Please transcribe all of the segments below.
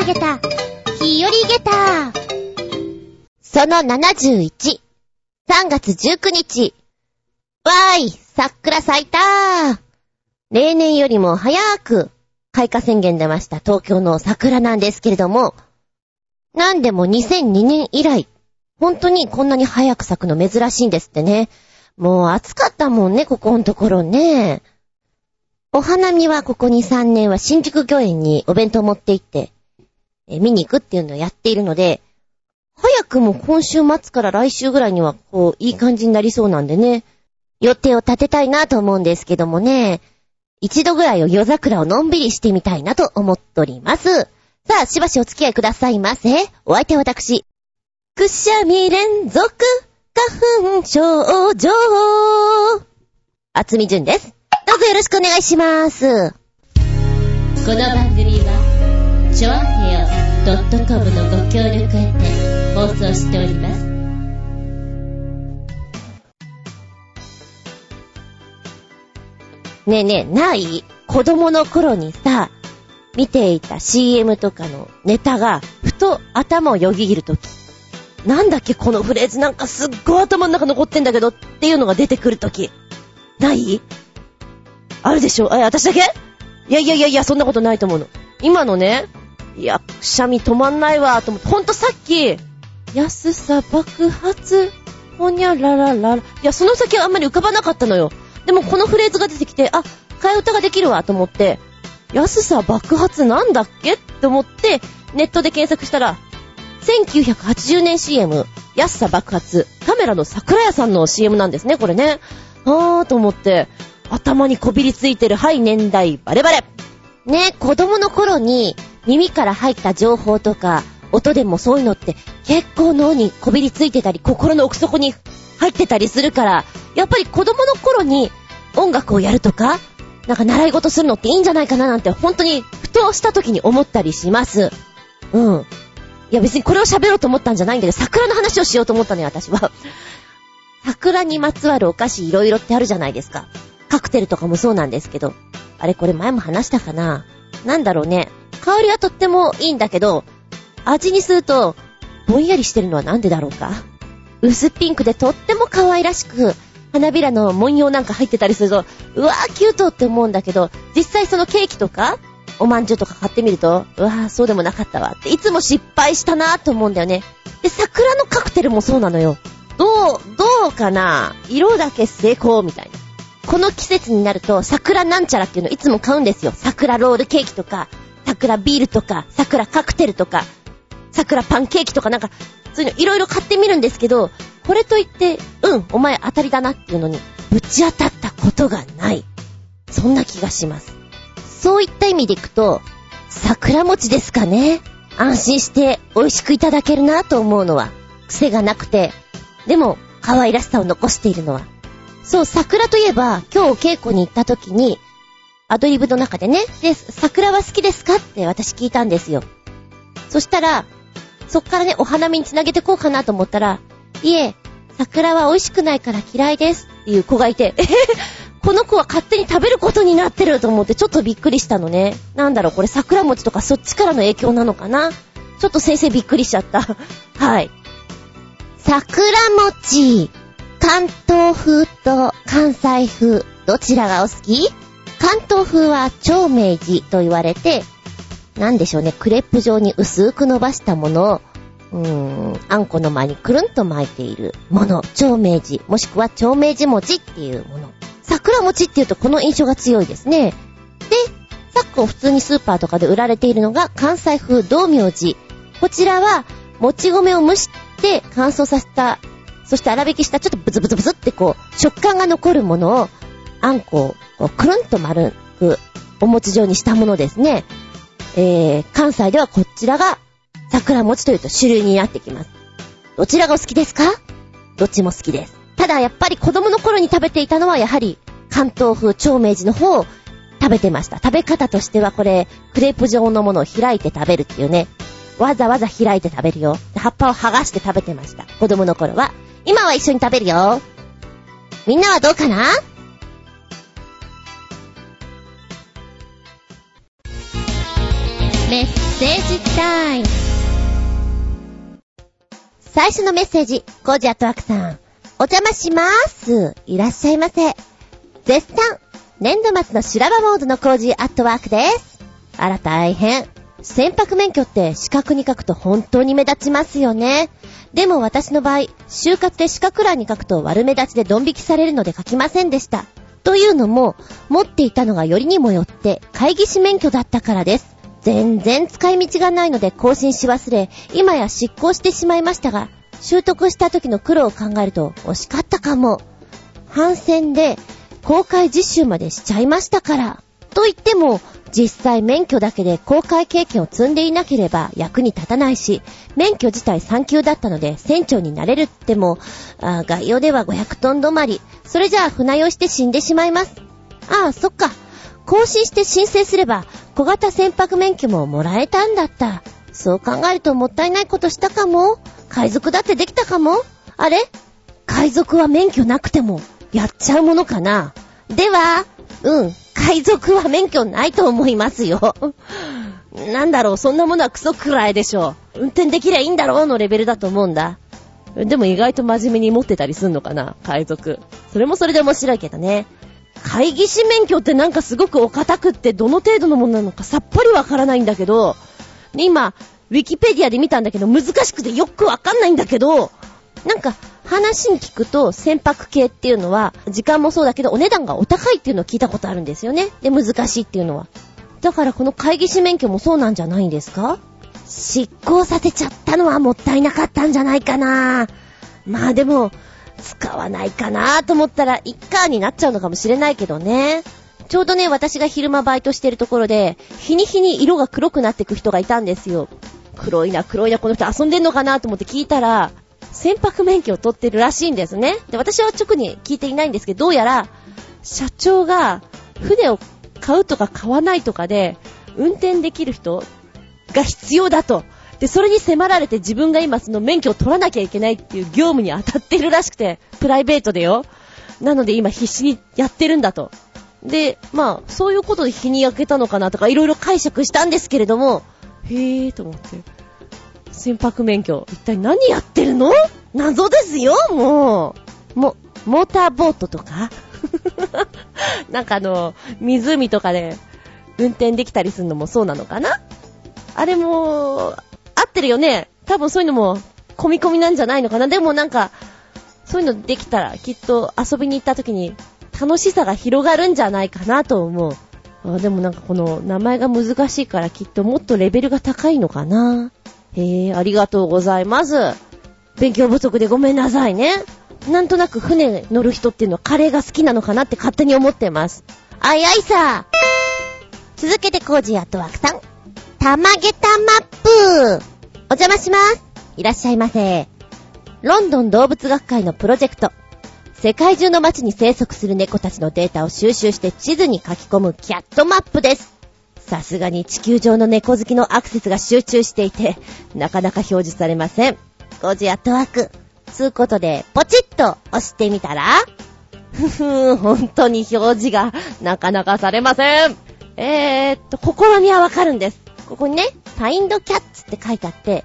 投げた、日和ゲタその71、3月19日。わーい、桜咲いたー。例年よりも早く開花宣言出ました東京の桜なんですけれども、なんでも2002年以来、本当にこんなに早く咲くの珍しいんですってね。もう暑かったもんね、ここのところね。お花見はここ2、3年は新宿御苑にお弁当持って行って、見に行くっていうのをやっているので、早くも今週末から来週ぐらいには、こう、いい感じになりそうなんでね、予定を立てたいなと思うんですけどもね、一度ぐらいを夜桜をのんびりしてみたいなと思っております。さあ、しばしお付き合いくださいませ。お相手は私、くしゃみ連続花粉症状。あつみじゅんです。どうぞよろしくお願いします。この番組は、ちょ .com のご協力へて放送しております。ねえねえ、ない子供の頃にさ、見ていた CM とかのネタが、ふと頭をよぎるとき。なんだっけこのフレーズなんかすっごい頭の中残ってんだけどっていうのが出てくるとき。ない？あるでしょ？え、私だけ？いやいやいやいや、そんなことないと思うの。今のね、いや、くしゃみ止まんないわ、と思って、ほんとさっき、安さ爆発、ほにゃらららら。いや、その先はあんまり浮かばなかったのよ。でもこのフレーズが出てきて、あ、替え歌ができるわと思って、安さ爆発なんだっけ？って思って、ネットで検索したら、1980年 CM、安さ爆発、カメラの桜屋さんの CM なんですね、これね。あーと思って、頭にこびりついてる、はい、年代、バレバレ。ね、子供の頃に耳から入った情報とか、音でもそういうのって結構脳にこびりついてたり、心の奥底に入ってたりするから、やっぱり子供の頃に音楽をやるとか、なんか習い事するのっていいんじゃないかななんて本当にふとした時に思ったりします。うん。いや別にこれを喋ろうと思ったんじゃないんだけど、桜の話をしようと思ったね、私は。桜にまつわるお菓子いろいろってあるじゃないですか。カクテルとかもそうなんですけど。あれこれ前も話したかななんだろうね。香りはとってもいいんだけど、味にすると、ぼんやりしてるのはなんでだろうか？薄ピンクでとっても可愛らしく、花びらの文様なんか入ってたりすると、うわーキュートって思うんだけど、実際そのケーキとか、おまんじゅうとか買ってみると、うわーそうでもなかったわって、いつも失敗したなーと思うんだよね。で、桜のカクテルもそうなのよ。どう、どうかな？色だけ成功みたいな。この季節になると、桜なんちゃらっていうのいつも買うんですよ。桜ロールケーキとか、桜ビールとか、桜カクテルとか、桜パンケーキとかなんか、そういうのいろいろ買ってみるんですけど、これといって、うん、お前当たりだなっていうのに、ぶち当たったことがない。そんな気がします。そういった意味でいくと、桜餅ですかね。安心して美味しくいただけるなと思うのは、癖がなくて、でも可愛らしさを残しているのは。そう、桜といえば、今日稽古に行った時に、アドリブの中でね、で、桜は好きですか？って私聞いたんですよ。そしたら、そっからね、お花見につなげてこうかなと思ったら、いえ、桜は美味しくないから嫌いですっていう子がいて、え、この子は勝手に食べることになってると思ってちょっとびっくりしたのね。なんだろう、これ桜餅とかそっちからの影響なのかな？ちょっと先生びっくりしちゃった。はい。桜餅。関東風と関西風、どちらがお好き？関東風は超明治と言われて、なんでしょうね、クレープ状に薄く伸ばしたものを、うーん、あんこの前にくるんと巻いているもの、長明寺、もしくは長明寺餅っていうもの。桜餅っていうとこの印象が強いですね。で、昨今普通にスーパーとかで売られているのが関西風道明寺。こちらは、もち米を蒸して乾燥させた、そして粗挽きしたちょっとブツブツブツってこう、食感が残るものを、あんこをこうくるんと丸く、お餅状にしたものですね。えー、関西ではこちらが桜餅というと主流になってきます。どちらがお好きですか？どっちも好きです。ただやっぱり子供の頃に食べていたのはやはり関東風長明寺の方を食べてました。食べ方としてはこれ、クレープ状のものを開いて食べるっていうね。わざわざ開いて食べるよ。葉っぱを剥がして食べてました。子供の頃は。今は一緒に食べるよ。みんなはどうかな？メッ政治タイム最初のメッセージ、コージアットワークさん。お邪魔しまーす。いらっしゃいませ。絶賛、年度末の修羅場モードのコージアットワークです。あら大変。船舶免許って四角に書くと本当に目立ちますよね。でも私の場合、就活で四角欄に書くと悪目立ちでドン引きされるので書きませんでした。というのも、持っていたのがよりにもよって会議士免許だったからです。全然使い道がないので更新し忘れ、今や執行してしまいましたが、習得した時の苦労を考えると惜しかったかも。反戦で公開実習までしちゃいましたから。と言っても、実際免許だけで公開経験を積んでいなければ役に立たないし、免許自体3級だったので船長になれるっても、あ概要では500トン止まり。それじゃあ船酔いして死んでしまいます。ああ、そっか。更新して申請すれば、小型船舶免許ももらえたんだった。そう考えるともったいないことしたかも。海賊だってできたかも。あれ？海賊は免許なくても、やっちゃうものかな。では、うん、海賊は免許ないと思いますよ。なんだろう、そんなものはクソくらいでしょう。運転できりゃいいんだろうのレベルだと思うんだ。でも意外と真面目に持ってたりすんのかな、海賊。それもそれで面白いけどね。会議士免許ってなんかすごくお堅くってどの程度のものなのかさっぱりわからないんだけど、今、ウィキペディアで見たんだけど難しくてよくわかんないんだけど、なんか話に聞くと船舶系っていうのは時間もそうだけどお値段がお高いっていうのを聞いたことあるんですよね。で、難しいっていうのは。だからこの会議士免許もそうなんじゃないんですか？執行させちゃったのはもったいなかったんじゃないかな。まあでも、使わないかなと思ったら、一家になっちゃうのかもしれないけどね。ちょうどね、私が昼間バイトしてるところで、日に日に色が黒くなってく人がいたんですよ。黒いな、黒いな、この人遊んでんのかなと思って聞いたら、船舶免許を取ってるらしいんですね。で、私は直に聞いていないんですけど、どうやら、社長が船を買うとか買わないとかで、運転できる人が必要だと。で、それに迫られて自分が今その免許を取らなきゃいけないっていう業務に当たってるらしくて、プライベートでよ。なので今必死にやってるんだと。で、まあ、そういうことで日に焼けたのかなとかいろいろ解釈したんですけれども、へぇーと思って。船舶免許、一体何やってるの？謎ですよ、もう。も、モーターボートとか？なんかあの、湖とかで運転できたりするのもそうなのかな？あれも、合ってるよね。多分そういうのも、込み込みなんじゃないのかな。でもなんか、そういうのできたら、きっと遊びに行った時に、楽しさが広がるんじゃないかなと思う。あでもなんかこの名前が難しいからきっともっとレベルが高いのかな。へえ、ありがとうございます。勉強不足でごめんなさいね。なんとなく船乗る人っていうのはカレーが好きなのかなって勝手に思ってます。 Aye aye sir 続けてコージーアットワークさん。たまげたマップお邪魔します。いらっしゃいませ。ロンドン動物学会のプロジェクト。世界中の街に生息する猫たちのデータを収集して地図に書き込むキャットマップです。さすがに地球上の猫好きのアクセスが集中していて、なかなか表示されません。コージアットワーク。つうことで、ポチッと押してみたら、ふふーん、本当に表示がなかなかされません。えーっと、試みはわかるんです。ここにね、Find Cats って書いてあって、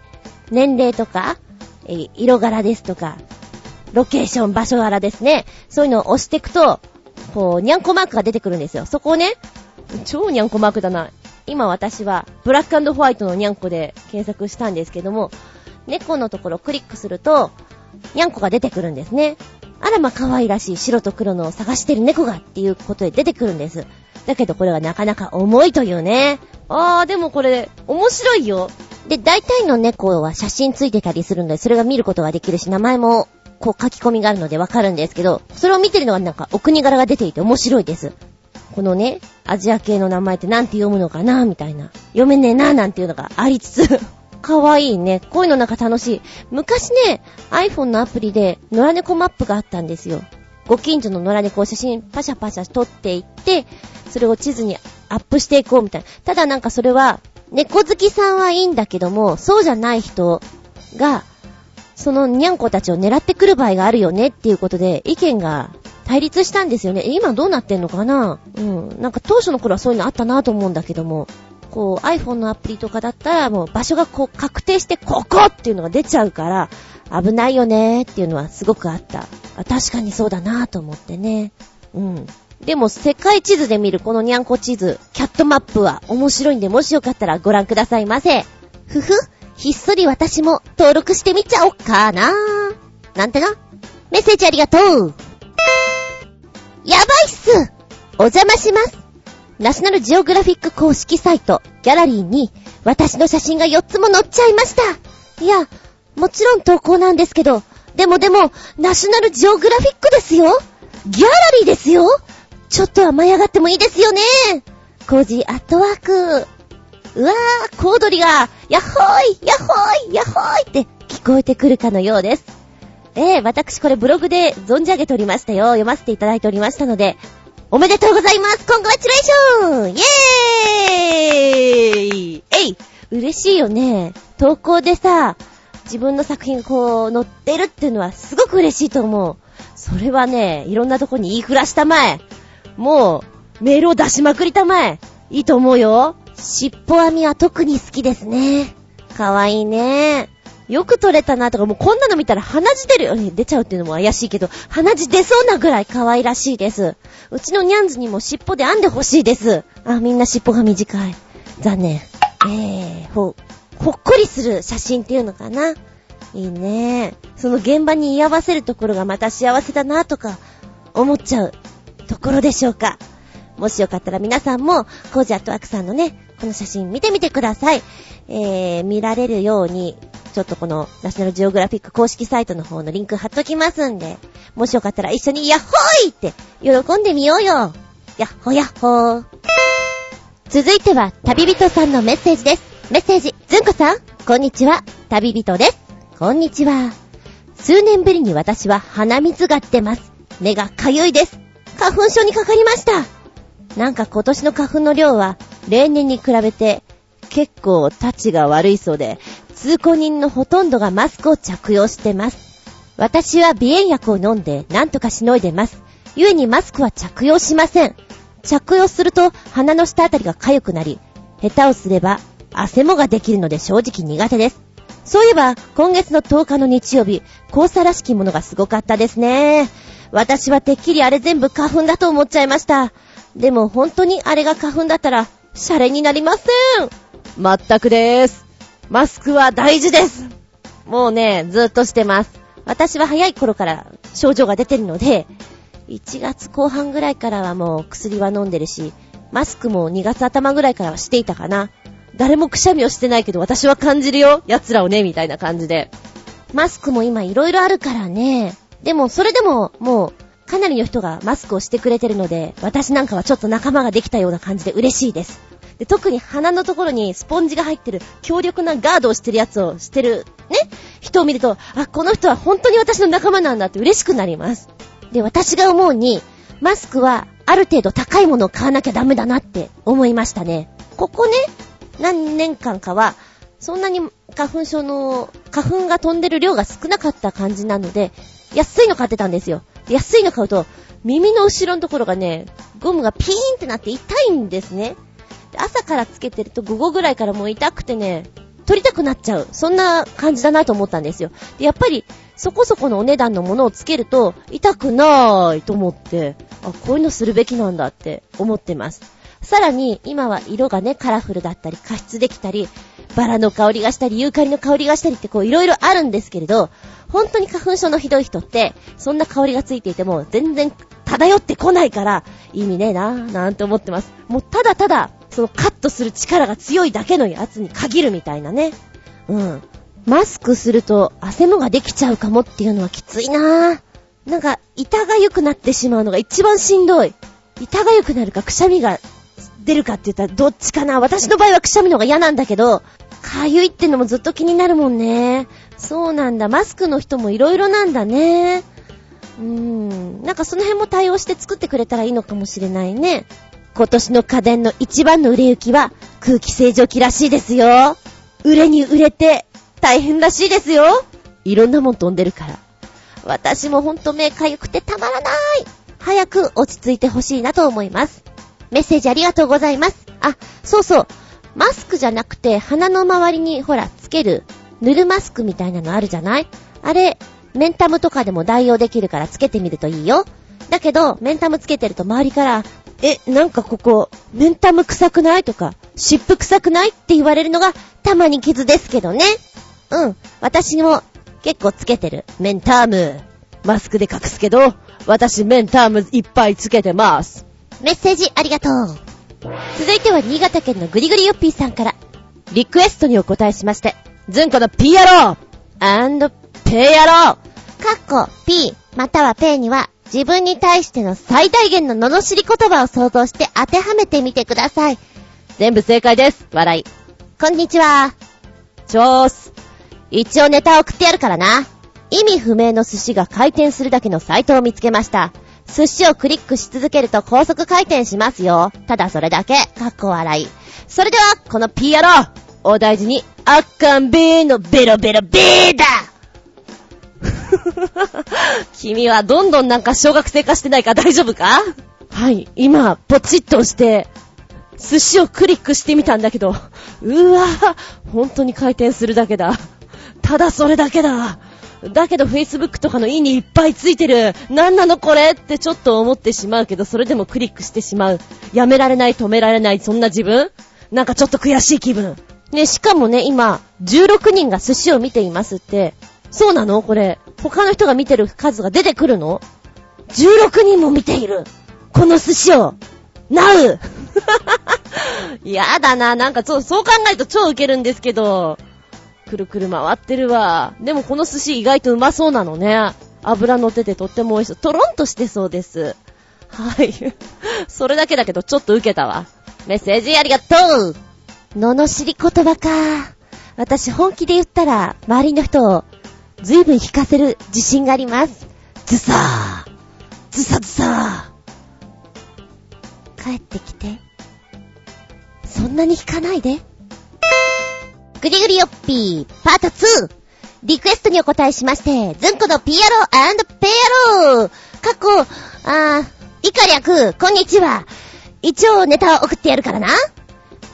年齢とか、え色柄ですとか、ロケーション、場所柄ですね。そういうのを押していくと、こう、ニャンコマークが出てくるんですよ。そこをね、超ニャンコマークだな。今私は、ブラックホワイトのニャンコで検索したんですけども、猫のところをクリックすると、ニャンコが出てくるんですね。あらま可愛らしい白と黒のを探してる猫がっていうことで出てくるんです。だけどこれはなかなか重いというね。あー、でもこれ、面白いよ。で、大体の猫は写真ついてたりするので、それが見ることができるし、名前も、こう書き込みがあるのでわかるんですけど、それを見てるのがなんかお国柄が出ていて面白いです。このね、アジア系の名前ってなんて読むのかなみたいな。読めねえななんていうのがありつつ、かわいいね。こういうのなんか楽しい。昔ね、iPhone のアプリで野良猫マップがあったんですよ。ご近所の野良猫を写真パシャパシャ撮っていって、それを地図にアップしていこうみたいな。ただなんかそれは、猫好きさんはいいんだけども、そうじゃない人が、そのニャンコたちを狙ってくる場合があるよねっていうことで、意見が対立したんですよね。今どうなってんのかな？うん。なんか当初の頃はそういうのあったなと思うんだけども、こう iPhone のアプリとかだったらもう場所がこう確定してここっていうのが出ちゃうから危ないよねっていうのはすごくあった。あ確かにそうだなと思ってね。うん。でも世界地図で見るこのにゃんこ地図、キャットマップは面白いんでもしよかったらご覧くださいませ。ふふ、ひっそり私も登録してみちゃおっかななんてな。メッセージありがとう。やばいっすお邪魔します。ナショナルジオグラフィック公式サイト、ギャラリーに、私の写真が4つも載っちゃいました。いや、もちろん投稿なんですけど、でもでも、ナショナルジオグラフィックですよギャラリーですよちょっと舞い上がってもいいですよねコージーアットワーク。うわー、小躍りが、ヤッホーイヤッホーイヤッホーイって聞こえてくるかのようです。ええ私これブログで存じ上げておりましたよ。読ませていただいておりましたので、おめでとうございますコングラチュレーションイェーイえい嬉しいよね。投稿でさ、自分の作品こう載ってるっていうのはすごく嬉しいと思う。それはね、いろんなとこに言いふらしたまえ。もう、メールを出しまくりたまえ。いいと思うよ。尻尾編みは特に好きですね。かわいいね。よく撮れたなとか、もうこんなの見たら鼻血出るよね。出ちゃうっていうのも怪しいけど、鼻血出そうなぐらい可愛らしいです。うちのニャンズにも尻尾で編んでほしいです。あ、みんな尻尾が短い。残念。えー、ほ、ほっこりする写真っていうのかな。いいね。その現場に居合わせるところがまた幸せだなとか、思っちゃうところでしょうか。もしよかったら皆さんも、コージアットワークさんのね、この写真見てみてください。えー、見られるように、ちょっとこのナショナルジオグラフィック公式サイトの方のリンク貼っときますんで、もしよかったら一緒にヤッホーイって喜んでみようよ。ヤッホヤッホー。続いては旅人さんのメッセージです。メッセージ、ずんこさん、こんにちは。旅人です。こんにちは。数年ぶりに私は鼻水が出ます。目がかゆいです。花粉症にかかりました。なんか今年の花粉の量は例年に比べて結構タチが悪いそうで、通行人のほとんどがマスクを着用してます。私は鼻炎薬を飲んで何とかしのいでます。故にマスクは着用しません。着用すると鼻の下あたりが痒くなり、下手をすれば汗もができるので正直苦手です。そういえば、今月の10日の日曜日、黄砂らしきものがすごかったですね。私はてっきりあれ全部花粉だと思っちゃいました。でも本当にあれが花粉だったら、シャレになりません。まったくです。マスクは大事です。もうね、ずっとしてます。私は早い頃から症状が出てるので、1月後半ぐらいからはもう薬は飲んでるし、マスクも2月頭ぐらいからはしていたかな。誰もくしゃみをしてないけど私は感じるよ。奴らをね、みたいな感じで。マスクも今いろいろあるからね。でもそれでももうかなりの人がマスクをしてくれてるので、私なんかはちょっと仲間ができたような感じで嬉しいです。で、特に鼻のところにスポンジが入ってる強力なガードをしてるやつをしてる、ね、人を見ると、あ、この人は本当に私の仲間なんだって嬉しくなります。で、私が思うに、マスクはある程度高いものを買わなきゃダメだなって思いましたね。ここね、何年間かは、そんなに花粉症の、花粉が飛んでる量が少なかった感じなので、安いの買ってたんですよ。安いの買うと、耳の後ろのところがね、ゴムがピーンってなって痛いんですね。朝からつけてると午後ぐらいからもう痛くてね、取りたくなっちゃう。そんな感じだなと思ったんですよ。で、やっぱり、そこそこのお値段のものをつけると、痛くないと思って、あ、こういうのするべきなんだって思ってます。さらに、今は色がね、カラフルだったり、加湿できたり、バラの香りがしたり、ユーカリの香りがしたりってこういろいろあるんですけれど、本当に花粉症のひどい人って、そんな香りがついていても全然漂ってこないから、意味ねえなぁ、なんて思ってます。もうただただ、そのカットする力が強いだけのやつに限るみたいなね。うん。マスクすると汗もができちゃうかもっていうのはきついなぁ。なんか、痛がゆくなってしまうのが一番しんどい。痛がゆくなるかくしゃみが出るかって言ったらどっちかな私の場合はくしゃみの方が嫌なんだけど、かゆいってのもずっと気になるもんね。そうなんだ。マスクの人もいろいろなんだね。うーん。なんかその辺も対応して作ってくれたらいいのかもしれないね。今年の家電の一番の売れ行きは空気清浄機らしいですよ。売れに売れて大変らしいですよ。いろんなもん飛んでるから。私もほんと目かゆくてたまらない。早く落ち着いてほしいなと思います。メッセージありがとうございます。あ、そうそう。マスクじゃなくて鼻の周りにほら、つける、塗るマスクみたいなのあるじゃない？あれ、メンタムとかでも代用できるからつけてみるといいよ。だけど、メンタムつけてると周りから、え、なんかここ、メンタム臭くない？とか、湿布臭くない？って言われるのが、たまに傷ですけどね。うん。私も、結構つけてる。メンターム。マスクで隠すけど、私メンタームいっぱいつけてます。メッセージありがとう。続いては新潟県のグリグリヨッピーさんから、リクエストにお答えしまして、ズンコの P 野郎ペイ野郎かっこ P またはペイには自分に対しての最大限の罵り言葉を想像して当てはめてみてください。全部正解です。笑い。こんにちは。ちょーす。一応ネタ送ってやるからな。意味不明の寿司が回転するだけのサイトを見つけました。寿司をクリックし続けると高速回転しますよ。ただそれだけ。かっこ笑い。それでは、この P 野郎お大事に、あっかんべーのベロベロベーだ 君はどんどんなんか小学生化してないか大丈夫か？はい、今、ポチッと押して、寿司をクリックしてみたんだけど、うわぁ、本当に回転するだけだ。ただそれだけだ。だけど Facebook とかのいいにいっぱいついてる。なんなのこれってちょっと思ってしまうけど、それでもクリックしてしまう。やめられない、止められない、そんな自分なんかちょっと悔しい気分。ね、しかもね、今、16人が寿司を見ていますって、そうなの？これ。他の人が見てる数が出てくるの ?16 人も見ている。この寿司を。なう やだな。なんかそう、そう考えると超ウケるんですけど。くるくる回ってるわ。でもこの寿司意外とうまそうなのね。油乗っててとっても美味しそう。トロンとしてそうです。はい。それだけだけどちょっと受けたわ。メッセージありがとう罵り言葉か。私本気で言ったら周りの人を随分引かせる自信があります。ズサーズサズサー帰ってきて。そんなに引かないで。ぐりぐりよっぴー、パート 2! リクエストにお答えしまして、ずんこのピアローペアロー過去、あー、以下略、こんにちは。一応ネタを送ってやるからな。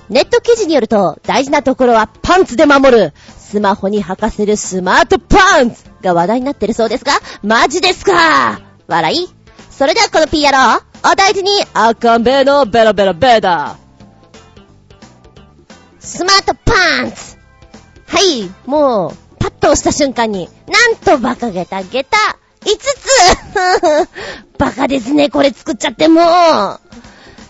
ネット記事によると、大事なところはパンツで守る。スマホに履かせるスマートパンツが話題になってるそうですが、マジですか？笑いそれではこのピアロー、お大事に、赤べのベロベロベーダー。スマートパンツはい、もう、パッと押した瞬間に、なんと馬鹿げた下駄5つ バカですね、これ作っちゃってもう。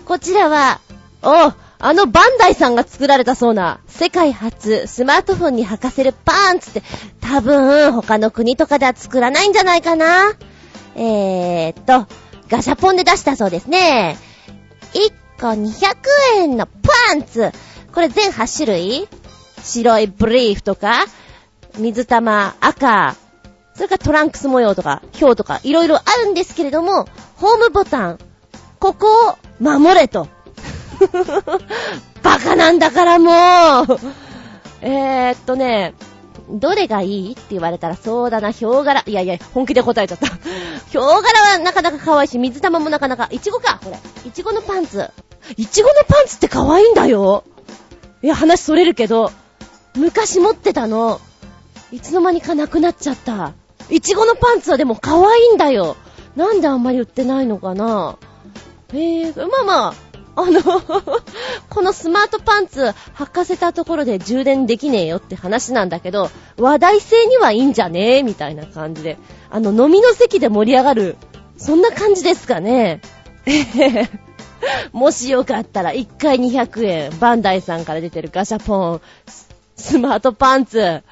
こちらは、お、あのバンダイさんが作られたそうな、世界初スマートフォンに履かせるパンツって、多分他の国とかでは作らないんじゃないかな。えーっと、ガシャポンで出したそうですね。1個200円のパンツ。これ全8種類？白いブリーフとか、水玉、赤、それからトランクス模様とか、表とか、いろいろあるんですけれども、ホームボタン、ここを守れと。バカなんだからもうえーっとね、どれがいいって言われたら、そうだな、ヒョウ柄。いやいや、本気で答えちゃった。ヒョウ柄はなかなか可愛いし、水玉もなかなか、イチゴか、これ。イチゴのパンツ。イチゴのパンツって可愛いんだよ。いや、話それるけど、昔持ってたの。いつの間にかなくなっちゃった。いちごのパンツはでも可愛いんだよ。なんであんまり売ってないのかなへえ、まあまあ、あの このスマートパンツ履かせたところで充電できねえよって話なんだけど、話題性にはいいんじゃね？えみたいな感じで。あの、飲みの席で盛り上がる。そんな感じですかね。えへへ もしよかったら、1回200円、バンダイさんから出てるガシャポン、スマートパンツ。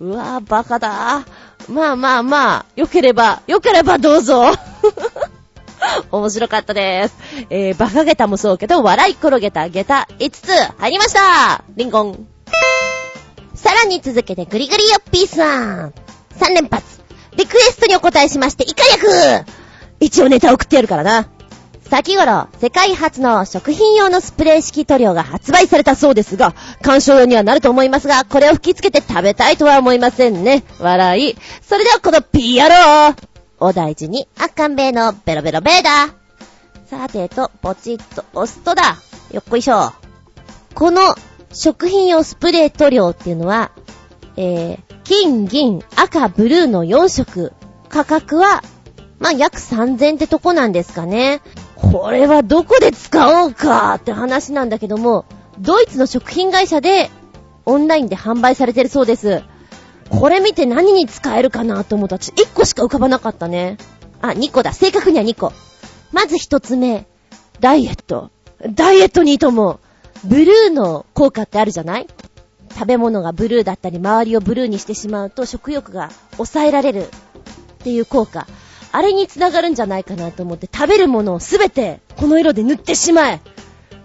うわぁ、バカだまあまあまあ、よければ、よければどうぞ。面白かったです。えー、バカゲタもそうけど、笑い転げたゲタ5つ入りましたリンゴン。さらに続けてグリグリヨッピーさん。3連発。リクエストにお答えしまして、イカ役一応ネタ送ってやるからな。先頃、世界初の食品用のスプレー式塗料が発売されたそうですが、鑑賞用にはなると思いますが、これを吹きつけて食べたいとは思いませんね。笑い。それではこのピーアローお大事に、あっかんべーのベロベロベーださてと、ポチッと押すとだ。よっこいしょ。この食品用スプレー塗料っていうのは、えー、金、銀、赤、ブルーの4色。価格は、まあ、約3000ってとこなんですかね。これはどこで使おうかって話なんだけども、ドイツの食品会社でオンラインで販売されてるそうです。これ見て何に使えるかなと思った、1個しか浮かばなかったね。あ、2個だ。正確には2個。まず1つ目。ダイエット。ダイエットにいいと思う。ブルーの効果ってあるじゃない？食べ物がブルーだったり、周りをブルーにしてしまうと食欲が抑えられるっていう効果。あれに繋がるんじゃないかなと思って食べるものをすべてこの色で塗ってしまえ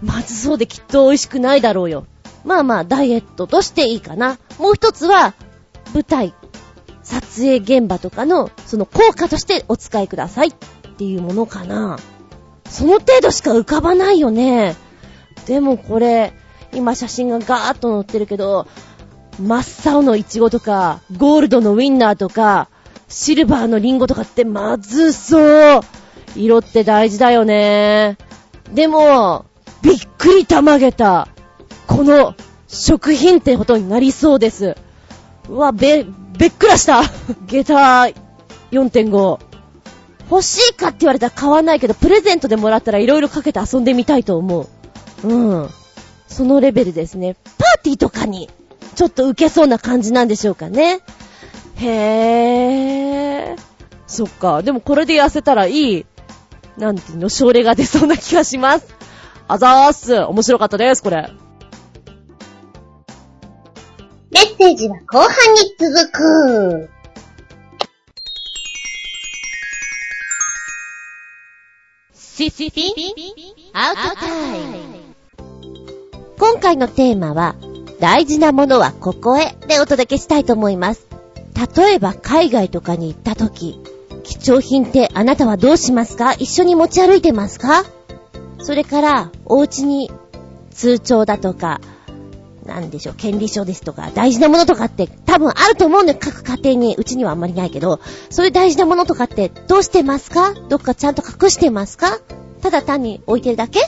まずそうできっと美味しくないだろうよ。まあまあ、ダイエットとしていいかな。もう一つは、舞台、撮影現場とかの、その効果としてお使いくださいっていうものかな。その程度しか浮かばないよね。でもこれ、今写真がガーッと載ってるけど、真っ青のイチゴとか、ゴールドのウィンナーとか、シルバーのリンゴとかってまずそう色って大事だよね。でも、びっくりたまげた。この食品ってことになりそうです。うわ、べ、べっくらした。下駄4.5。欲しいかって言われたら買わないけど、プレゼントでもらったら色々かけて遊んでみたいと思う。うん。そのレベルですね。パーティーとかに、ちょっと受けそうな感じなんでしょうかね。へー。そっか。でもこれで痩せたらいい、なんていうの、症例が出そうな気がします。あざーす。面白かったです、これ。メッセージは後半に続く。シシピアウトタイム。今回のテーマは、大事なものはここへでお届けしたいと思います。例えば海外とかに行った時、貴重品ってあなたはどうしますか？一緒に持ち歩いてますか？それから、お家に通帳だとか、なんでしょう、権利書ですとか、大事なものとかって多分あると思うんだよ、各家庭に。うちにはあんまりないけど、そういう大事なものとかってどうしてますか？どっかちゃんと隠してますか？ただ単に置いてるだけ？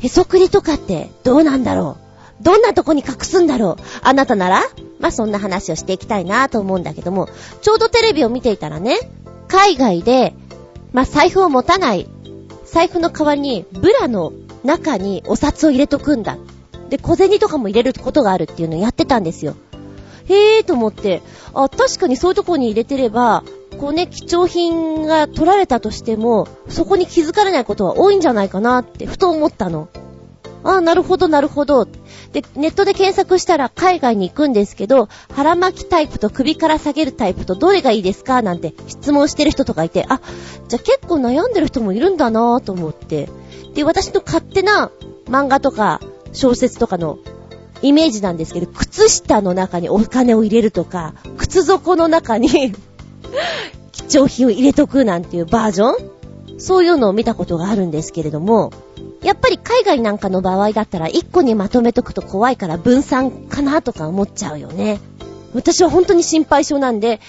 へそくりとかってどうなんだろう？どんなとこに隠すんだろう？あなたなら？まあ、そんな話をしていきたいなと思うんだけども、ちょうどテレビを見ていたらね、海外で、まあ、財布を持たない、財布の代わりにブラの中にお札を入れとくんだで、小銭とかも入れることがあるっていうのをやってたんですよ。へーと思って、あ、確かにそういうとこに入れてれば、こうね、貴重品が取られたとしても、そこに気づかれないことは多いんじゃないかなって、ふと思ったの。あ、なるほど、なるほど。で、ネットで検索したら海外に行くんですけど、腹巻きタイプと首から下げるタイプとどれがいいですか？なんて質問してる人とかいて、あ、じゃあ結構悩んでる人もいるんだなぁと思って。で、私の勝手な漫画とか小説とかのイメージなんですけど、靴下の中にお金を入れるとか、靴底の中に 貴重品を入れとくなんていうバージョン？そういうのを見たことがあるんですけれども、やっぱり海外なんかの場合だったら一個にまとめとくと怖いから分散かなとか思っちゃうよね。私は本当に心配性なんで、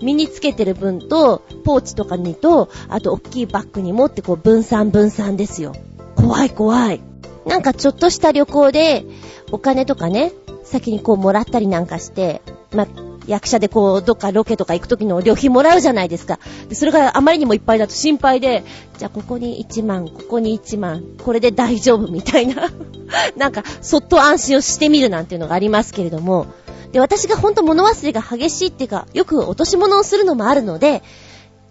身につけてる分と、ポーチとかにと、あと大きいバッグに持ってこう分散分散ですよ。怖い怖い。なんかちょっとした旅行で、お金とかね、先にこうもらったりなんかして、まあ、役者でこう、どっかロケとか行く時の旅費もらうじゃないですか。でそれがあまりにもいっぱいだと心配で、じゃあここに1万、ここに1万、これで大丈夫みたいな。なんか、そっと安心をしてみるなんていうのがありますけれども。で、私がほんと物忘れが激しいっていうか、よく落とし物をするのもあるので、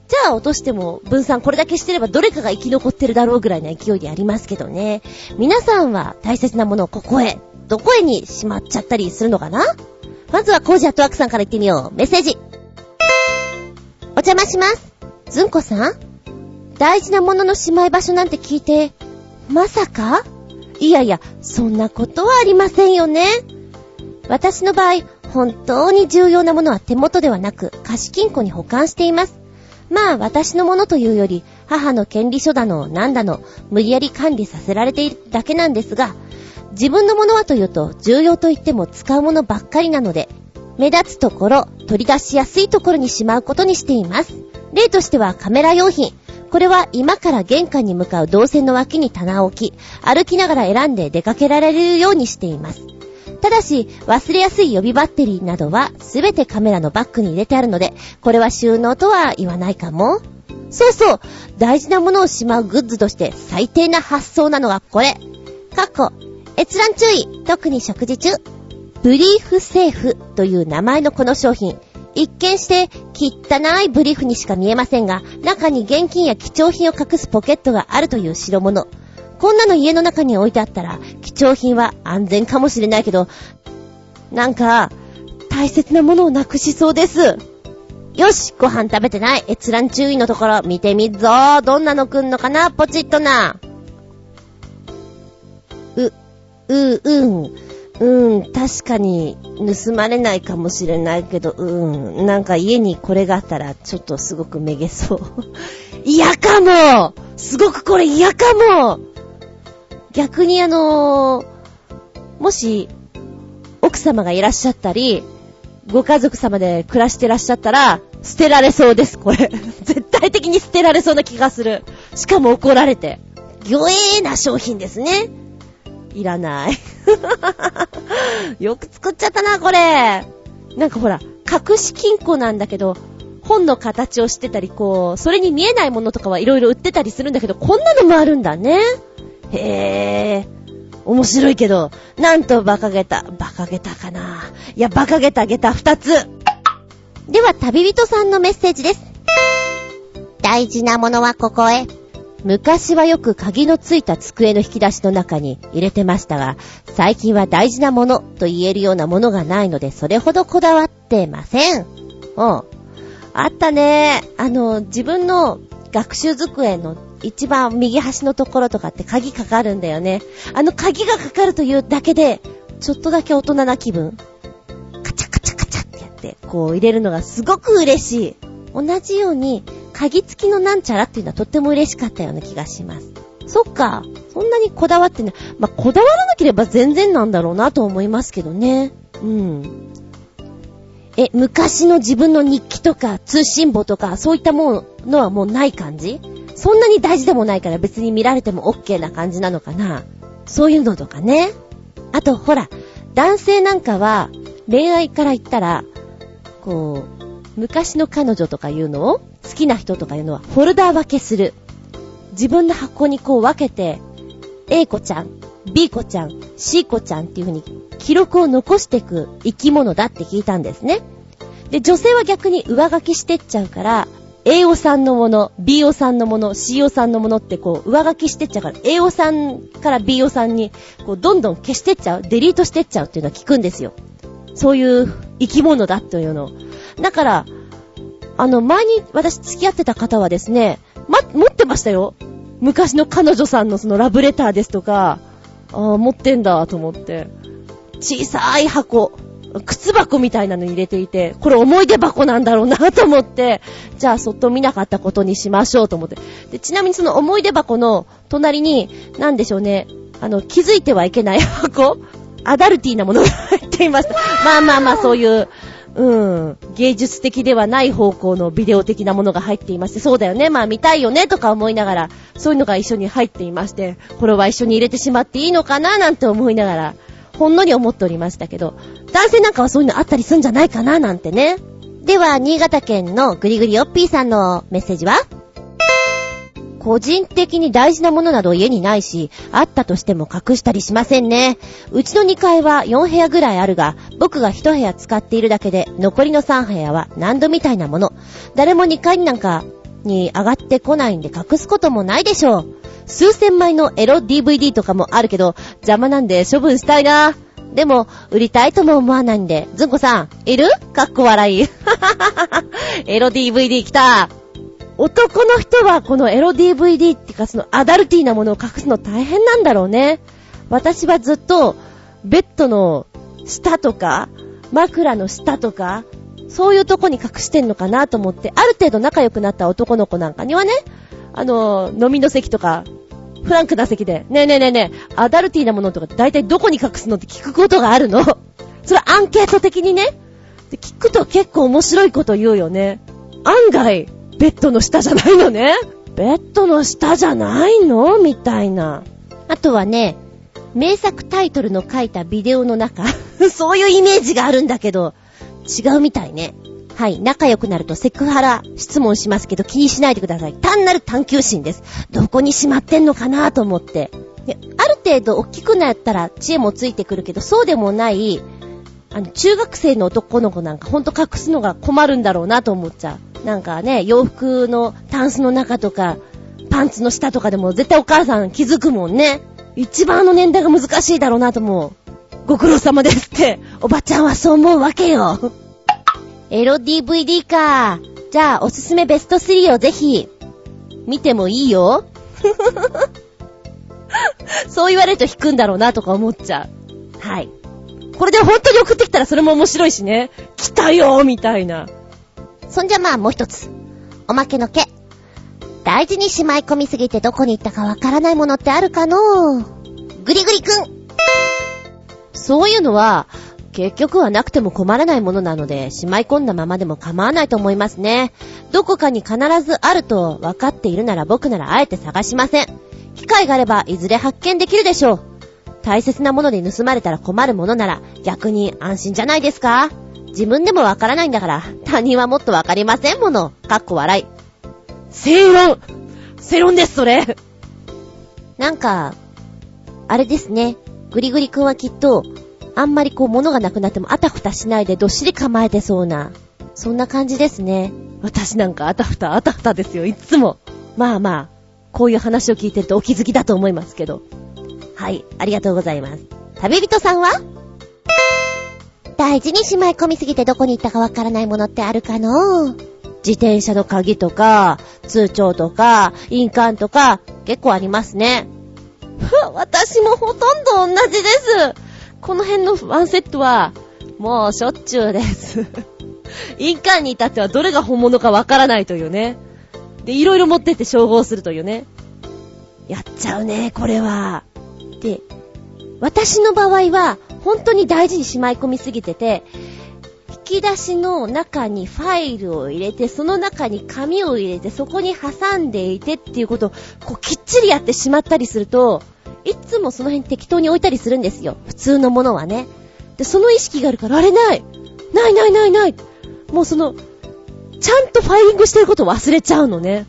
じゃあ落としても分散これだけしてればどれかが生き残ってるだろうぐらいの勢いでありますけどね。皆さんは大切なものをここへ、どこへにしまっちゃったりするのかな？まずはコージアットワークさんから行ってみよう。メッセージ。お邪魔します。ずんこさん？大事なもののしまい場所なんて聞いて、まさか？いやいや、そんなことはありませんよね。私の場合、本当に重要なものは手元ではなく、貸金庫に保管しています。まあ私のものというより、母の権利書だの、なんだの、無理やり管理させられているだけなんですが、自分のものはというと、重要と言っても使うものばっかりなので、目立つところ、取り出しやすいところにしまうことにしています。例としてはカメラ用品。これは今から玄関に向かう動線の脇に棚を置き、歩きながら選んで出かけられるようにしています。ただし、忘れやすい予備バッテリーなどはすべてカメラのバッグに入れてあるので、これは収納とは言わないかも。そうそう、大事なものをしまうグッズとして最低な発想なのがこれ。かっこ、閲覧注意、特に食事中。ブリーフセーフという名前のこの商品。一見して汚いブリーフにしか見えませんが、中に現金や貴重品を隠すポケットがあるという代物。こんなの家の中に置いてあったら、貴重品は安全かもしれないけど、なんか、大切なものをなくしそうです。よし、ご飯食べてない閲覧注意のところ見てみっぞどんなの来んのかな？ポチッとな。う、うん。うん、確かに盗まれないかもしれないけど、うん、なんか家にこれがあったらちょっとすごくめげそう。嫌かもすごくこれ嫌かも逆にあのー、もし、奥様がいらっしゃったり、ご家族様で暮らしてらっしゃったら、捨てられそうです、これ。絶対的に捨てられそうな気がする。しかも怒られて。魚影な商品ですね。いらない。よく作っちゃったな、これ。なんかほら、隠し金庫なんだけど、本の形をしてたり、こう、それに見えないものとかはいろいろ売ってたりするんだけど、こんなのもあるんだね。へぇー。面白いけど、なんと馬鹿げた。馬鹿げたかないや、馬鹿げたげた二つ。では、旅人さんのメッセージです。大事なものはここへ。昔はよく鍵のついた机の引き出しの中に入れてましたが、最近は大事なものと言えるようなものがないので、それほどこだわってません。うん。あったね。あの、自分の学習机の一番右端のところとかって鍵かかるんだよね。あの鍵がかかるというだけで、ちょっとだけ大人な気分。カチャカチャカチャってやって、こう入れるのがすごく嬉しい。同じように、鍵付きのなんちゃらっていうのはとっても嬉しかったような気がします。そっか。そんなにこだわってない。まあ、こだわらなければ全然なんだろうなと思いますけどね。うん。え、昔の自分の日記とか通信簿とかそういったものはもうない感じ？そんなに大事でもないから別に見られても OK な感じなのかな？そういうのとかね。あと、ほら、男性なんかは恋愛から言ったら、こう、昔の彼女とかいうのを好きな人とかいうのはフォルダー分けする。自分の箱にこう分けて、A 子ちゃん、B 子ちゃん、C 子ちゃんっていう風に記録を残していく生き物だって聞いたんですね。で、女性は逆に上書きしてっちゃうから、A おさんのもの、B おさんのもの、C おさんのものってこう、上書きしてっちゃうから、A おさんから B おさんに、こう、どんどん消してっちゃう、デリートしてっちゃうっていうのは聞くんですよ。そういう生き物だというの。だから、あの、前に私付き合ってた方はですね、ま、持ってましたよ。昔の彼女さんのそのラブレターですとか、ああ、持ってんだと思って。小さい箱。靴箱みたいなのに入れていて、これ思い出箱なんだろうなと思って、じゃあそっと見なかったことにしましょうと思って。で、ちなみにその思い出箱の隣に、なんでしょうね、あの、気づいてはいけない箱アダルティーなものが入っていました。まあまあまあ、そういう、うん、芸術的ではない方向のビデオ的なものが入っていまして、そうだよね、まあ見たいよね、とか思いながら、そういうのが一緒に入っていまして、これは一緒に入れてしまっていいのかな、なんて思いながら、ほんのり思っておりましたけど、男性なんかはそういうのあったりするんじゃないかななんてね。では、新潟県のぐりぐりよっぴーさんのメッセージは？個人的に大事なものなど家にないし、あったとしても隠したりしませんね。うちの2階は4部屋ぐらいあるが、僕が1部屋使っているだけで、残りの3部屋は何度みたいなもの。誰も2階になんかに上がってこないんで隠すこともないでしょう。数千枚のエロ DVD とかもあるけど、邪魔なんで処分したいな。でも、売りたいとも思わないんで、ずんこさん、いる？かっこ笑い。エロ DVD 来た。男の人はこのエロ DVD っていうかそのアダルティーなものを隠すの大変なんだろうね。私はずっと、ベッドの下とか、枕の下とか、そういうとこに隠してんのかなと思って、ある程度仲良くなった男の子なんかにはね、あの、飲みの席とか、フランクな席で、ねえねえねえねえ、アダルティーなものとか大体どこに隠すのって聞くことがあるの。それアンケート的にね。で聞くと結構面白いこと言うよね。案外、ベッドの下じゃないのね。ベッドの下じゃないの？みたいな。あとはね、名作タイトルの書いたビデオの中 そういうイメージがあるんだけど、違うみたいね。はい。仲良くなるとセクハラ質問しますけど気にしないでください。単なる探求心です。どこにしまってんのかなと思って。ある程度大きくなったら知恵もついてくるけど、そうでもない、あの、中学生の男の子なんかほんと隠すのが困るんだろうなと思っちゃう。なんかね、洋服のタンスの中とか、パンツの下とかでも絶対お母さん気づくもんね。一番の年代が難しいだろうなと思う。ご苦労様ですって、おばちゃんはそう思うわけよ。エロ DVD か。じゃあ、おすすめベスト3をぜひ、見てもいいよ。そう言われると引くんだろうなとか思っちゃう。はい。これで本当に送ってきたらそれも面白いしね。来たよみたいな。そんじゃまあもう一つ。おまけの毛。大事にしまい込みすぎてどこに行ったかわからないものってあるかの？ぐりぐりくん。そういうのは、結局はなくても困らないものなので、しまい込んだままでも構わないと思いますね。どこかに必ずあると分かっているなら僕ならあえて探しません。機会があればいずれ発見できるでしょう。大切なもので盗まれたら困るものなら逆に安心じゃないですか自分でもわからないんだから他人はもっとわかりませんもの。かっこ笑い。正論正論です、それなんか、あれですね。ぐりぐりくんはきっと、あんまりこう物がなくなってもあたふたしないでどっしり構えてそうな、そんな感じですね。私なんかあたふたあたふたですよ、いつも。まあまあ、こういう話を聞いてるとお気づきだと思いますけど。はい、ありがとうございます。旅人さんは？大事にしまい込みすぎてどこに行ったかわからないものってあるかの？自転車の鍵とか、通帳とか、印鑑とか、結構ありますね。私もほとんど同じです。この辺のワンセットは、もうしょっちゅうです。印鑑に至ってはどれが本物かわからないというね。で、いろいろ持ってって照合するというね。やっちゃうね、これは。で、私の場合は、本当に大事にしまい込みすぎてて、引き出しの中にファイルを入れて、その中に紙を入れて、そこに挟んでいてっていうことを、こうきっちりやってしまったりすると、いつもその辺適当に置いたりするんですよ。普通のものはね。で、その意識があるから、あれないないないないないもうその、ちゃんとファイリングしてることを忘れちゃうのね。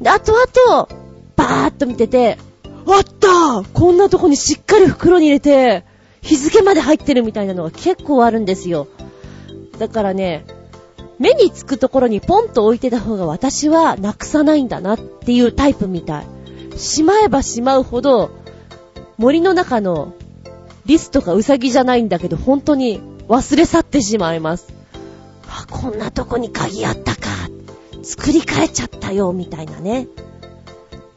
で、あとあと、バーっと見てて、あったこんなとこにしっかり袋に入れて、日付まで入ってるみたいなのが結構あるんですよ。だからね、目につくところにポンと置いてた方が私はなくさないんだなっていうタイプみたい。しまえばしまうほど、森の中のリスとかウサギじゃないんだけど、本当に忘れ去ってしまいます。あ、こんなとこに鍵あったか。作り変えちゃったよ、みたいなね。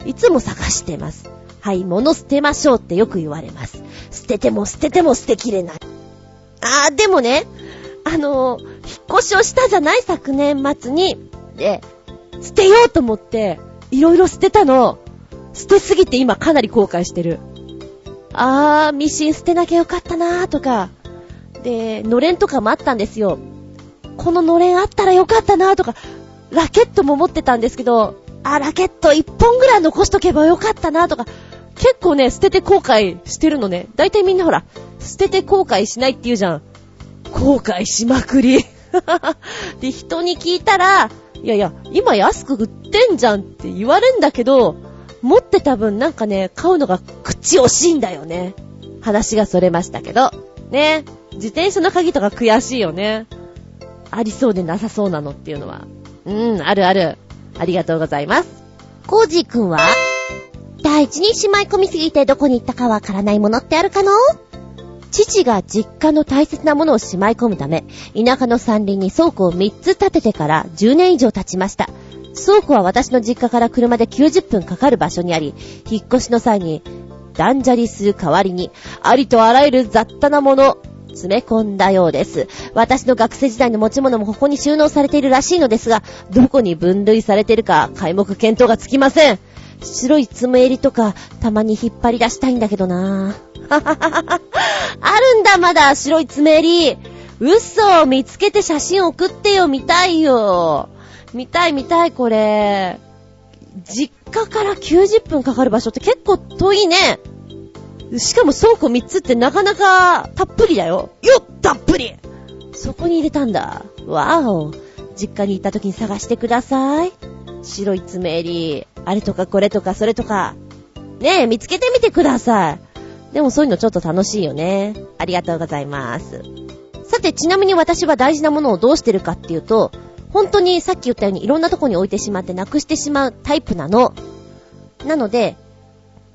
いつも探してます。はい、物捨てましょうってよく言われます。捨てても捨てても捨てきれない。あー、でもね、あのー、引っ越しをしたじゃない昨年末に。で、捨てようと思って、いろいろ捨てたの。捨てすぎて今かなり後悔してる。あー、ミシン捨てなきゃよかったなーとか、で、のれんとかもあったんですよ。こののれんあったらよかったなーとか、ラケットも持ってたんですけど、あ、ラケット1本ぐらい残しとけばよかったなとか、結構ね、捨てて後悔してるのね。だいたいみんなほら、捨てて後悔しないって言うじゃん。後悔しまくり。で、人に聞いたら、いやいや、今安く売ってんじゃんって言われんだけど、持ってた分なんかね、買うのが口惜しいんだよね。話がそれましたけど。ね。自転車の鍵とか悔しいよね。ありそうでなさそうなのっていうのは。うん、あるある。ありがとうございます。コージーくんは？大事にしまい込みすぎてどこに行ったかわからないものってあるかの？父が実家の大切なものをしまい込むため、田舎の山林に倉庫を3つ建ててから10年以上経ちました。倉庫は私の実家から車で90分かかる場所にあり、引っ越しの際に断捨離する代わりに、ありとあらゆる雑多なもの、詰め込んだようです。私の学生時代の持ち物もここに収納されているらしいのですが、どこに分類されているか、皆目見当がつきません。白い爪襟とか、たまに引っ張り出したいんだけどなぁ。あるんだ、まだ、白い爪襟。嘘見つけて写真送ってよ、見たいよ。見たい見たい、これ。実家から90分かかる場所って結構遠いね。しかも倉庫3つってなかなかたっぷりだよ。よったっぷりそこに入れたんだ。わお。実家に行った時に探してください。白い爪襟、あれとかこれとかそれとか。ねえ、見つけてみてください。でもそういうのちょっと楽しいよね。ありがとうございます。さて、ちなみに私は大事なものをどうしてるかっていうと、本当にさっき言ったようにいろんなとこに置いてしまってなくしてしまうタイプなの。なので、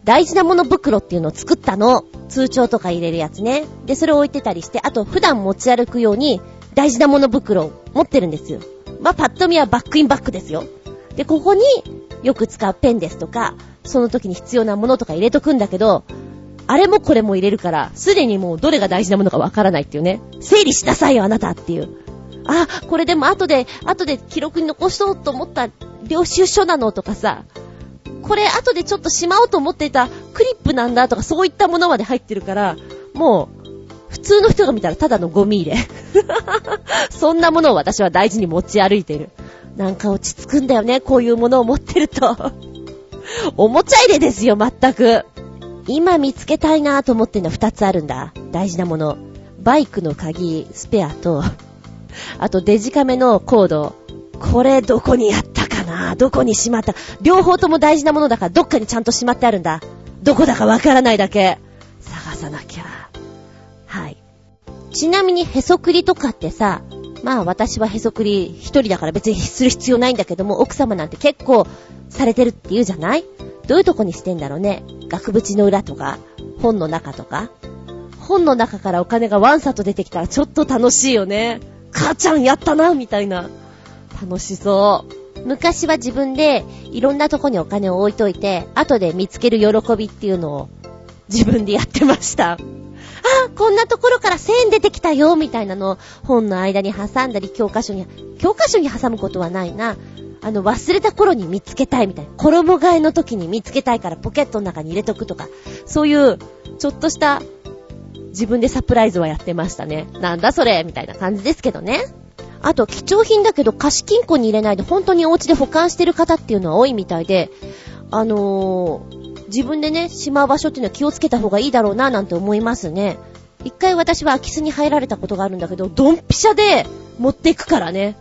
大事なもの袋っていうのを作ったの。通帳とか入れるやつね。で、それを置いてたりして、あと普段持ち歩くように大事なもの袋を持ってるんですよ。まあ、パッと見はバックインバックですよ。で、ここによく使うペンですとか、その時に必要なものとか入れとくんだけど、あれもこれも入れるから、すでにもうどれが大事なものかわからないっていうね。整理しなさいよ、あなたっていう。あ、これでも後で、後で記録に残そうと思った領収書なのとかさ、これ後でちょっとしまおうと思っていたクリップなんだとかそういったものまで入ってるから、もう、普通の人が見たらただのゴミ入れ。そんなものを私は大事に持ち歩いてる。なんか落ち着くんだよね、こういうものを持ってると。おもちゃ入れですよ、全く。今見つけたいなぁと思ってんのは二つあるんだ。大事なもの。バイクの鍵、スペアと、あとデジカメのコード。これどこにやったかな？どこにしまった？両方とも大事なものだからどっかにちゃんとしまってあるんだ。どこだかわからないだけ。探さなきゃ。はい。ちなみにへそくりとかってさ、まあ私はへそくり一人だから別にする必要ないんだけども、奥様なんて結構されてるって言うじゃない？どういうとこにしてんだろうね？額縁の裏とか、本の中とか。本の中からお金がワンサと出てきたらちょっと楽しいよね。母ちゃんやったなみたいな。楽しそう。昔は自分でいろんなとこにお金を置いといて、後で見つける喜びっていうのを自分でやってました。あ、こんなところから1000円出てきたよみたいなのを本の間に挟んだり教科書に、教科書に挟むことはないな。あの、忘れた頃に見つけたいみたいな。衣替えの時に見つけたいからポケットの中に入れとくとか、そういう、ちょっとした自分でサプライズはやってましたね。なんだそれみたいな感じですけどね。あと、貴重品だけど貸金庫に入れないで本当にお家で保管してる方っていうのは多いみたいで、あのー、自分でね、しまう場所っていうのは気をつけた方がいいだろうななんて思いますね。一回私は空き巣に入られたことがあるんだけど、ドンピシャで持っていくからね。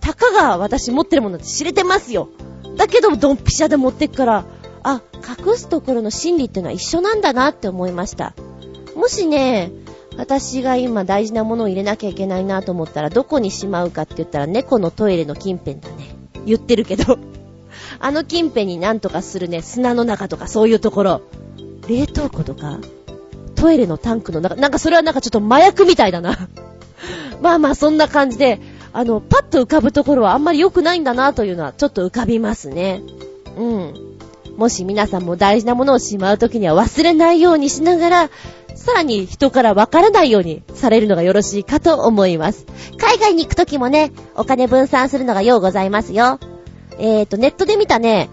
たかが私持ってるものって知れてますよ。だけど、ドンピシャで持っていくから、あ、隠すところの心理っていうのは一緒なんだなって思いました。もしね、私が今大事なものを入れなきゃいけないなと思ったらどこにしまうかって言ったら猫のトイレの近辺だね。言ってるけど。あの近辺になんとかするね、砂の中とかそういうところ。冷凍庫とか、トイレのタンクの中、なんかそれはなんかちょっと麻薬みたいだな。まあまあそんな感じで、あの、パッと浮かぶところはあんまり良くないんだなというのはちょっと浮かびますね。うん。もし皆さんも大事なものをしまうときには忘れないようにしながら、さらに人からわからないようにされるのがよろしいかと思います。海外に行くときもね、お金分散するのがようございますよ。えーと、ネットで見たね、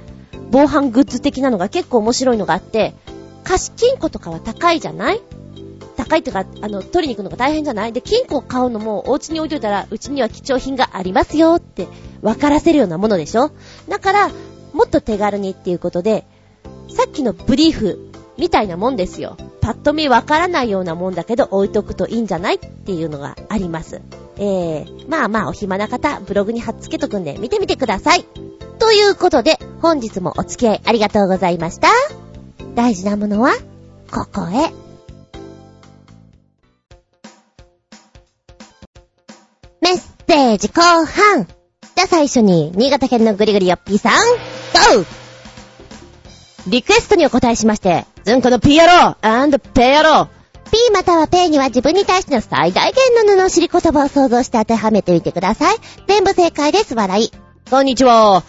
防犯グッズ的なのが結構面白いのがあって、貸金庫とかは高いじゃない？高いとか、あの、取りに行くのが大変じゃない？で、金庫を買うのもお家に置いといたら、うちには貴重品がありますよって分からせるようなものでしょ？だから、もっと手軽にっていうことで、さっきのブリーフみたいなもんですよ。パッと見わからないようなもんだけど置いとくといいんじゃないっていうのがあります。えー、まあまあお暇な方、ブログに貼っつけとくんで見てみてください。ということで、本日もお付き合いありがとうございました。大事なものは、ここへ。メッセージ後半。じゃあ最初に、新潟県のぐりぐりよっぴーさん、ゴーリクエストにお答えしまして、ズンコのピー野郎ペアロー P またはペイには自分に対しての最大限の布を知り言葉を想像して当てはめてみてください。全部正解です、笑い。こんにちは。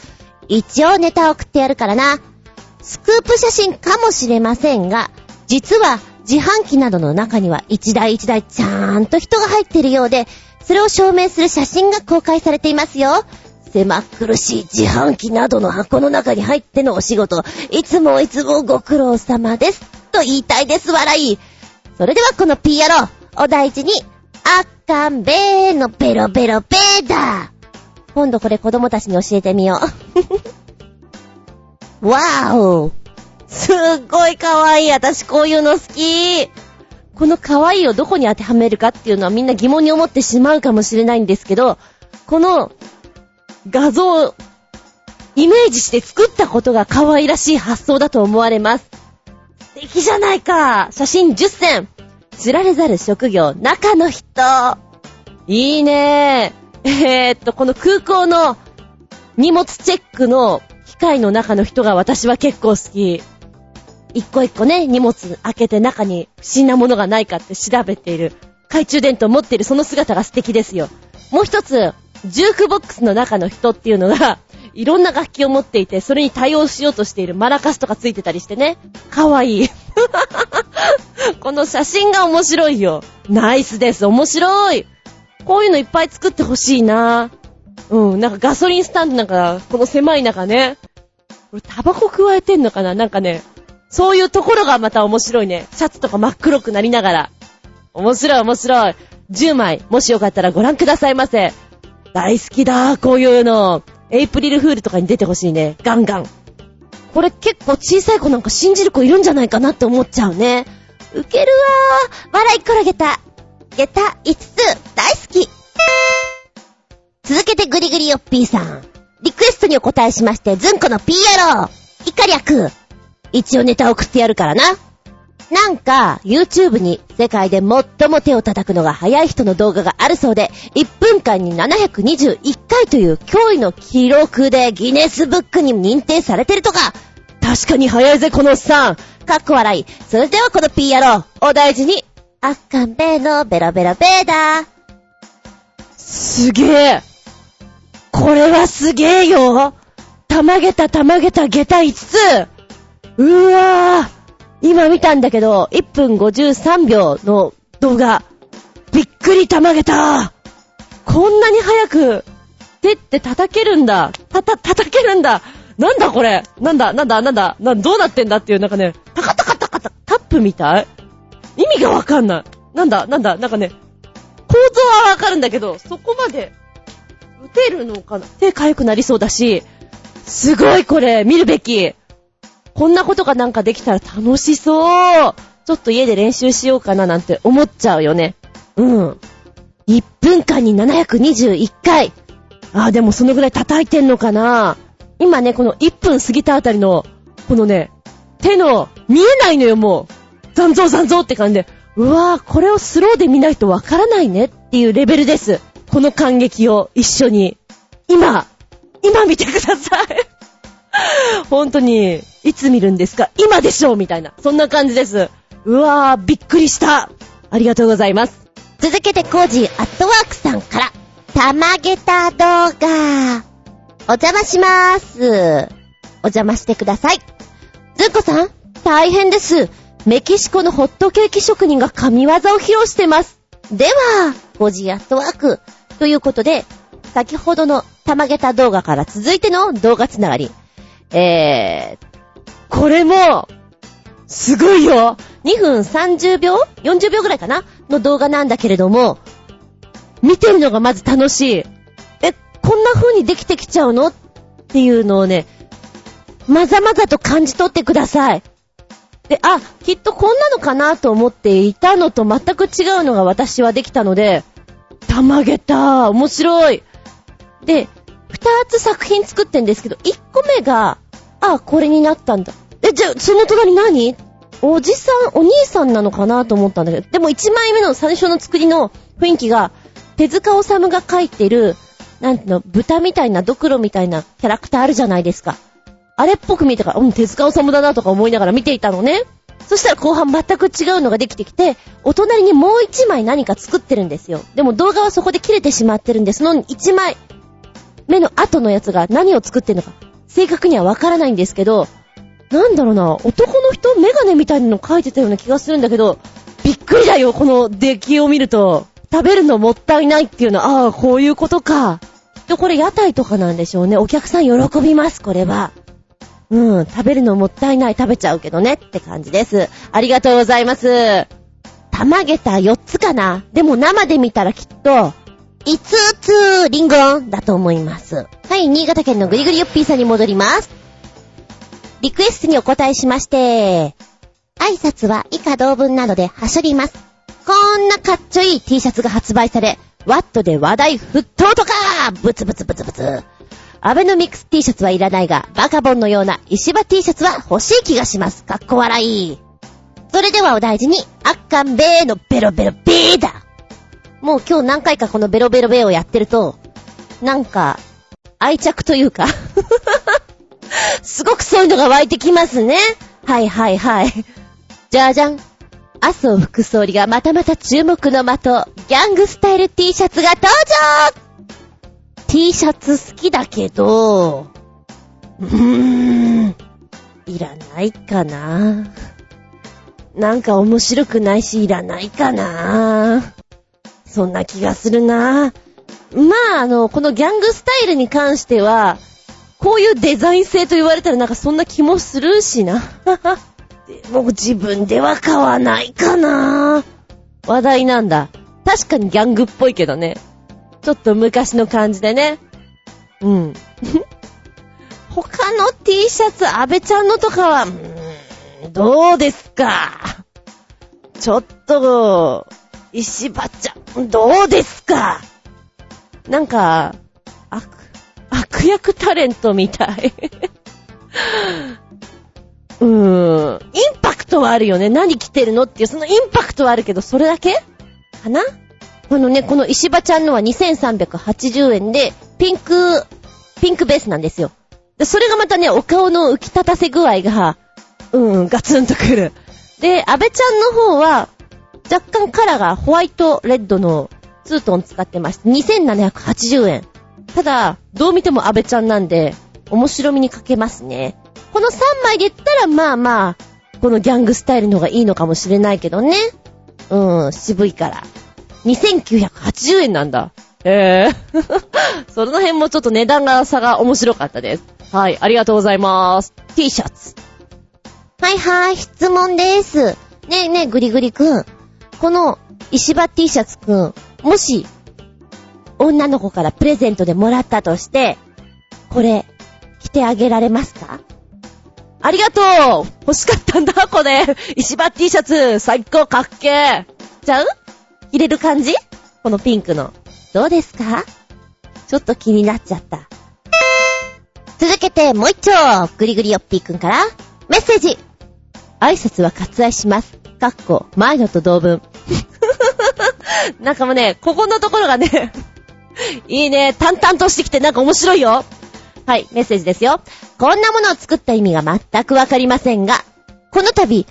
一応ネタ送ってやるからな。スクープ写真かもしれませんが、実は自販機などの中には一台一台ちゃんと人が入っているようで、それを証明する写真が公開されていますよ。狭苦しい自販機などの箱の中に入ってのお仕事、いつもいつもご苦労様です。と言いたいです、笑い。それではこのピー野郎、お大事に、あっかんべーのベロベロベーだ。今度これ子供たちに教えてみよう。わーおすっごい可愛い。私こういうの好き。この可愛いをどこに当てはめるかっていうのはみんな疑問に思ってしまうかもしれないんですけど、この画像をイメージして作ったことが可愛らしい発想だと思われます。素敵じゃないか。写真10選。知られざる職業、中の人。いいねえー、っと、この空港の荷物チェックの機械の中の人が私は結構好き。一個一個ね、荷物開けて中に不審なものがないかって調べている。懐中電灯持っているその姿が素敵ですよ。もう一つ、ジュークボックスの中の人っていうのが、いろんな楽器を持っていて、それに対応しようとしているマラカスとかついてたりしてね。かわいい。この写真が面白いよ。ナイスです。面白い。こういうのいっぱい作ってほしいな。うん、なんかガソリンスタンドなんか、この狭い中ね。これタバコ加えてんのかな？なんかね、そういうところがまた面白いね。シャツとか真っ黒くなりながら。面白い面白い。10枚、もしよかったらご覧くださいませ。大好きだ、こういうの。エイプリルフールとかに出てほしいね。ガンガン。これ結構小さい子なんか信じる子いるんじゃないかなって思っちゃうね。ウケるわー。笑い転げた。下駄5つ、大好き。続けてグリグリヨッピーさん。リクエストにお答えしまして、ズンコの PRO。イカ略。一応ネタ送ってやるからな。なんか、YouTube に世界で最も手を叩くのが早い人の動画があるそうで、1分間に721回という驚異の記録でギネスブックに認定されてるとか。確かに早いぜ、このおっさん。かっこ笑い。それではこの PR お大事に。あっかんべーのベロベロベーだ。すげえ。これはすげえよ。たまげたたまげた下駄5つ。うわぁ。今見たんだけど、1分53秒の動画。びっくりたまげた。こんなに早く、手って叩けるんだ。たた、叩けるんだ。なんだこれなんだなんだなんだなんどうなってんだっていう、なんかね、タカタカタカタ、タップみたい？意味がわかんない。なんだなんだなんかね、構造はわかるんだけど、そこまで、打てるのかな？手痒くなりそうだし、すごいこれ、見るべき。こんなことがなんかできたら楽しそう。ちょっと家で練習しようかななんて思っちゃうよね。うん。1分間に721回。ああ、でもそのぐらい叩いてんのかな今ね、この1分過ぎたあたりの、このね、手の、見えないのよ、もう。残像残像って感じで。うわぁ、これをスローで見ないとわからないねっていうレベルです。この感激を一緒に。今、今見てください。本当に、いつ見るんですか？今でしょ？うみたいな。そんな感じです。うわぁ、びっくりした。ありがとうございます。続けてコージーアットワークさんから、たまげた動画。お邪魔しまーす。お邪魔してください。ずっこさん、大変です。メキシコのホットケーキ職人が神業を披露してます。では、コージーアットワーク。ということで、先ほどのたまげた動画から続いての動画つながり。えー、これも、すごいよ !2 分30秒 ?40 秒ぐらいかな？の動画なんだけれども、見てるのがまず楽しい。え、こんな風にできてきちゃうの？っていうのをね、まざまざと感じ取ってください。で、あ、きっとこんなのかなと思っていたのと全く違うのが私はできたので、たまげた面白いで、二つ作品作ってんですけど、一個目が、あ、これになったんだ。え、じゃあ、その隣何？おじさん、お兄さんなのかなと思ったんだけど、でも一枚目の最初の作りの雰囲気が、手塚治虫が描いてる、なんていうの、豚みたいな、ドクロみたいなキャラクターあるじゃないですか。あれっぽく見てから、うん、手塚治虫だなとか思いながら見ていたのね。そしたら後半全く違うのができてきて、お隣にもう一枚何か作ってるんですよ。でも動画はそこで切れてしまってるんで、その一枚目の後のやつが何を作ってるのか、正確にはわからないんですけど、なんだろうな、男の人メガネみたいなの描いてたような気がするんだけど、びっくりだよ、この出来を見ると。食べるのもったいないっていうのは、ああ、こういうことか。きっとこれ屋台とかなんでしょうね。お客さん喜びます、これは。うん、食べるのもったいない、食べちゃうけどねって感じです。ありがとうございます。玉げた4つかなでも生で見たらきっと、5つリンゴンだと思います。はい、新潟県のぐりぐりよっぴーさんに戻ります。リクエストにお答えしまして、挨拶は以下同文などで走ります。こんなかっちょいい T シャツが発売され、ワットで話題沸騰とかブツブツブツブツ。アベノミクス T シャツはいらないが、バカボンのような石場 T シャツは欲しい気がします。かっこ笑い。それではお大事に、あっかんべーのベロベロベーだ。もう今日何回かこのベロベロベをやってると、なんか、愛着というか、すごくそういうのが湧いてきますね。はいはいはい。じゃじゃん。麻生副総理がまたまた注目の的、ギャングスタイル T シャツが登場 !T シャツ好きだけど、うーん、いらないかな。なんか面白くないし、いらないかな。そんな気がするな。まあ、あの、このギャングスタイルに関しては、こういうデザイン性と言われたらなんかそんな気もするしな。でも自分では買わないかな。話題なんだ。確かにギャングっぽいけどね。ちょっと昔の感じでね。うん。他の T シャツ、安倍ちゃんのとかは、うーん、どうですか？ちょっと、石場ちゃん、どうですか？なんか、悪、悪役タレントみたい。うーん。インパクトはあるよね。何着てるのっていう、そのインパクトはあるけど、それだけ？かな？このね、この石場ちゃんのは2380円で、ピンク、ピンクベースなんですよ。で、それがまたね、お顔の浮き立たせ具合が、うん、ガツンとくる。で、安倍ちゃんの方は、若干カラーがホワイトレッドのツートン使ってまして、2780円。ただ、どう見ても安倍ちゃんなんで、面白みに欠けますね。この3枚で言ったら、まあまあ、このギャングスタイルの方がいいのかもしれないけどね。うん、渋いから。2980円なんだ。ええ その辺もちょっと値段が差が面白かったです。はい、ありがとうございます。T シャツ。はいはい、質問です。ねえねえ、ぐりぐりくん。この、石場 T シャツくん、もし、女の子からプレゼントでもらったとして、これ、着てあげられますか？ありがとう！欲しかったんだ、これ。石場 T シャツ最高かっけーちゃう？着れる感じ？このピンクの。どうですか？ちょっと気になっちゃった。続けて、もう一丁。ぐりぐりよっぴーくんから、メッセージ。挨拶は割愛します。かっこ、前のと同文。なんかもうね、ここのところがね、いいね、淡々としてきてなんか面白いよ。はい、メッセージですよ。こんなものを作った意味が全くわかりませんが、この度、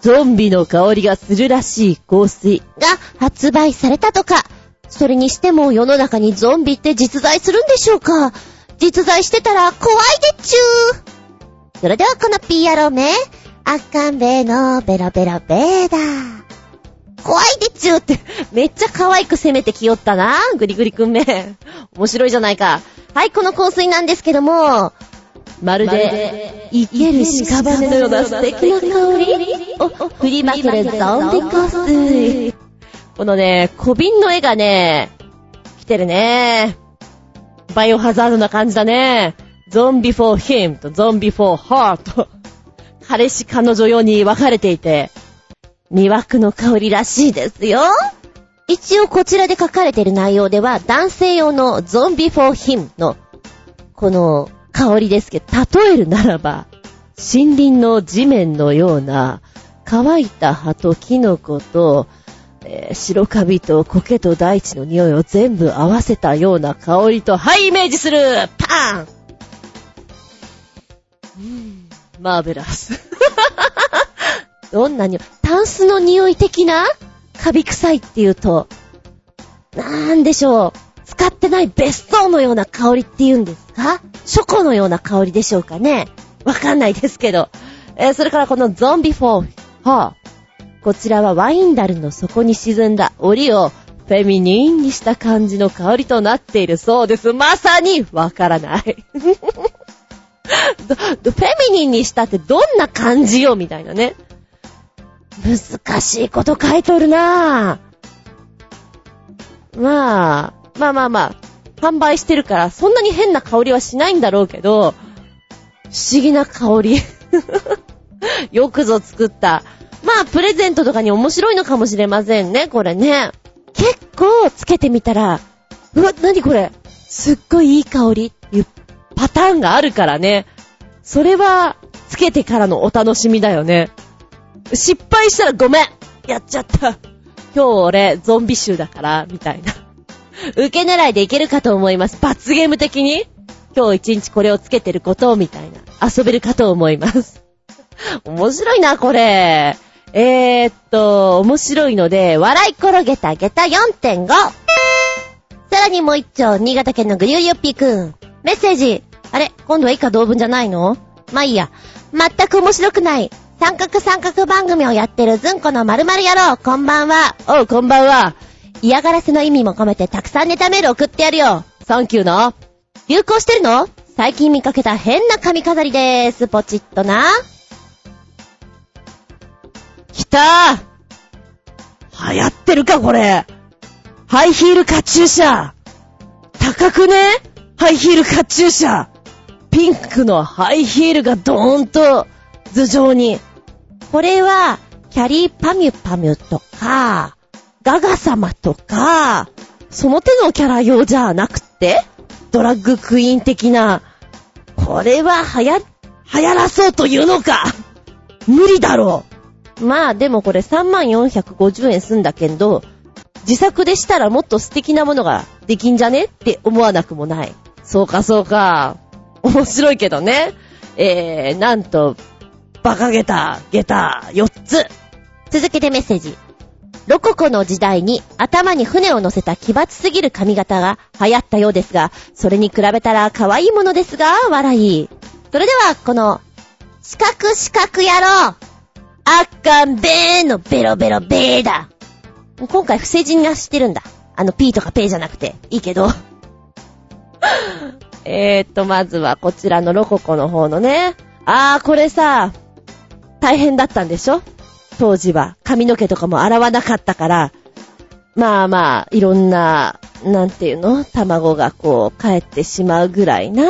ゾンビの香りがするらしい香水が発売されたとか、それにしても世の中にゾンビって実在するんでしょうか？実在してたら怖いでっちゅー。それではこの PR をめ、あかんべーのベロベロベーだ。怖いでっちゅーって、めっちゃ可愛く攻めてきよったな。グリグリくんめ。面白いじゃないか。はい、この香水なんですけども、まるで、生ける屍のような素敵な香りを振りまけるゾンビ香水。このね、小瓶の絵がね、来てるね。バイオハザードな感じだね。ゾンビフォーヒムとゾンビフォーハーと、彼氏彼女用に分かれていて、魅惑の香りらしいですよ。一応こちらで書かれている内容では、男性用のゾンビフォーヒムの、この香りですけど、例えるならば、森林の地面のような、乾いた葉とキノコと、えー白カビと苔と大地の匂いを全部合わせたような香りと、はい、イメージするパーンうんマーベラス。どんな匂いタンスの匂い的なカビ臭いっていうと、なんでしょう。使ってない別荘のような香りっていうんですか？ショコのような香りでしょうかねわかんないですけど。えーそれからこのゾンビフォー、はぁ、こちらはワインダルの底に沈んだ檻をフェミニーンにした感じの香りとなっているそうです。まさにわからない。フェミニンにしたってどんな感じよみたいなね。難しいこと書いとるなぁ。まあ、まあまあまあ、販売してるからそんなに変な香りはしないんだろうけど、不思議な香り。よくぞ作った。まあ、プレゼントとかに面白いのかもしれませんね、これね。結構つけてみたら、うわ、なにこれすっごいいい香りっていうパターンがあるからね。それは、つけてからのお楽しみだよね。失敗したらごめんやっちゃった。今日俺、ゾンビ臭だから、みたいな。受け狙いでいけるかと思います。罰ゲーム的に今日一日これをつけてることをみたいな。遊べるかと思います。面白いな、これ。えー、っと、面白いので、笑い転げた下駄4.5。さらにもう一丁、新潟県のグリューヨッピーくん。メッセージ。あれ今度は以下同文じゃないの？まあいいや。全く面白くない。三角三角番組をやってるずんこの〇〇野郎。こんばんは。おう、こんばんは。嫌がらせの意味も込めてたくさんネタメール送ってやるよ。サンキューな。流行してるの？最近見かけた変な髪飾りでーす。ポチッとな。来たー流行ってるか、これ。ハイヒールカチューシャ高くね？ハイヒールカチューシャピンクのハイヒールがドーンと頭上に。これは、キャリーパミュパミュとか、ガガ様とか、その手のキャラ用じゃなくて、ドラッグクイーン的な、これは流行、流行らそうというのか無理だろうまあでもこれ3450円すんだけど、自作でしたらもっと素敵なものができんじゃねって思わなくもない。そうかそうか。面白いけどね。えー、なんと、バカゲタ、ゲタ、4つ。続けてメッセージ。ロココの時代に頭に船を乗せた奇抜すぎる髪型が流行ったようですが、それに比べたら可愛いものですが、笑い。それでは、この、四角四角野郎あっかんべーのベロベロベーだ。今回不正人がしてるんだ。あの、ピーとかペーじゃなくて。いいけど。えーっと、まずはこちらのロココの方のね。あー、これさ、大変だったんでしょ？当時は。髪の毛とかも洗わなかったから。まあまあ、いろんな、なんていうの？卵がこう、帰ってしまうぐらいな。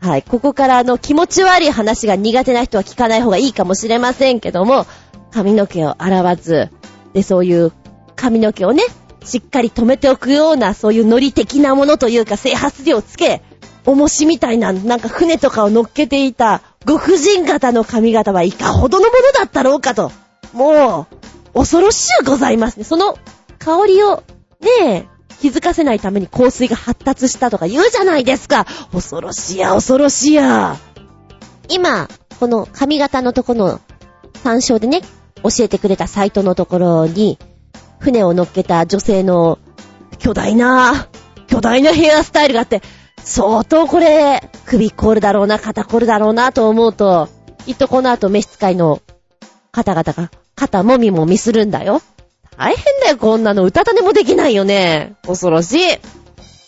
はい。ここからあの気持ち悪い話が苦手な人は聞かない方がいいかもしれませんけども、髪の毛を洗わず、で、そういう髪の毛をね、しっかり止めておくような、そういうノリ的なものというか、整髪料をつけ、重しみたいな、なんか船とかを乗っけていた、ご婦人型の髪型はいかほどのものだったろうかと。もう、恐ろしゅうございますね。その香りを、ねえ、気づかせないために香水が発達したとか言うじゃないですか。恐ろしや、恐ろしや。今、この髪型のとこの参照でね、教えてくれたサイトのところに、船を乗っけた女性の巨大な、巨大なヘアスタイルがあって、相当これ、首凝るだろうな、肩凝るだろうなと思うと、きっとこの後召使いの方々が肩もみもみするんだよ。大変だよ、こんなの。歌種もできないよね。恐ろしい。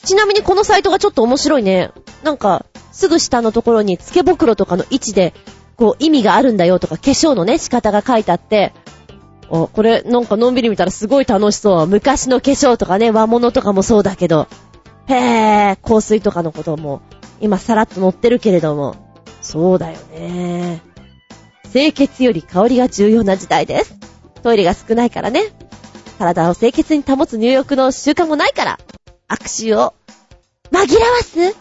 ちなみにこのサイトがちょっと面白いね。なんか、すぐ下のところに付け袋とかの位置で、こう意味があるんだよとか、化粧のね、仕方が書いてあって、お、これなんかのんびり見たらすごい楽しそう。昔の化粧とかね、和物とかもそうだけど、へぇ、香水とかのことも、今さらっと載ってるけれども、そうだよね。清潔より香りが重要な時代です。トイレが少ないからね。体を清潔に保つ入浴の習慣もないから、握手を紛らわす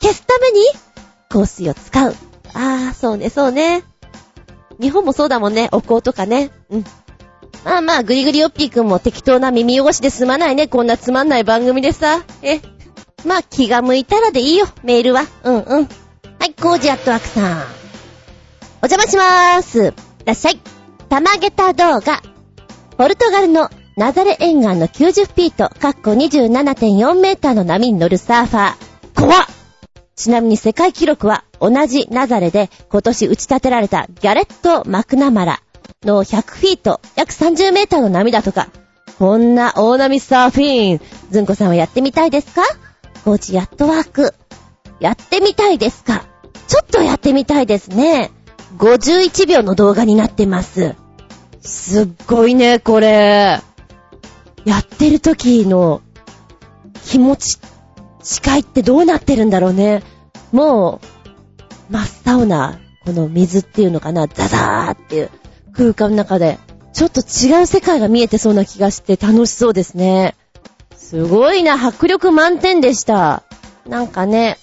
消すために香水を使う。ああ、そうね、そうね。日本もそうだもんね、お香とかね。うん。まあまあ、グリグリオッピーくんも適当な耳汚しで済まないね。こんなつまんない番組でさ。え？まあ、気が向いたらでいいよ、メールは。うんうん。はい、コージアットワークさん。お邪魔しまーす。いらっしゃい。玉下駄動画。ポルトガルのナザレ沿岸の90フィート、カッコ27.4メーターの波に乗るサーファー。怖っちなみに世界記録は同じナザレで今年打ち立てられたギャレット・マクナマラの100フィート、約30メーターの波だとか。こんな大波サーフィン、ズンコさんはやってみたいですか？コーチやっとワーク。やってみたいですか？ちょっとやってみたいですね。51秒の動画になってます。すっごいね、これ。やってる時の気持ち、視界ってどうなってるんだろうね。もう、真っ青な、この水っていうのかな、ザザーっていう空間の中で、ちょっと違う世界が見えてそうな気がして楽しそうですね。すごいな、迫力満点でした。なんかね、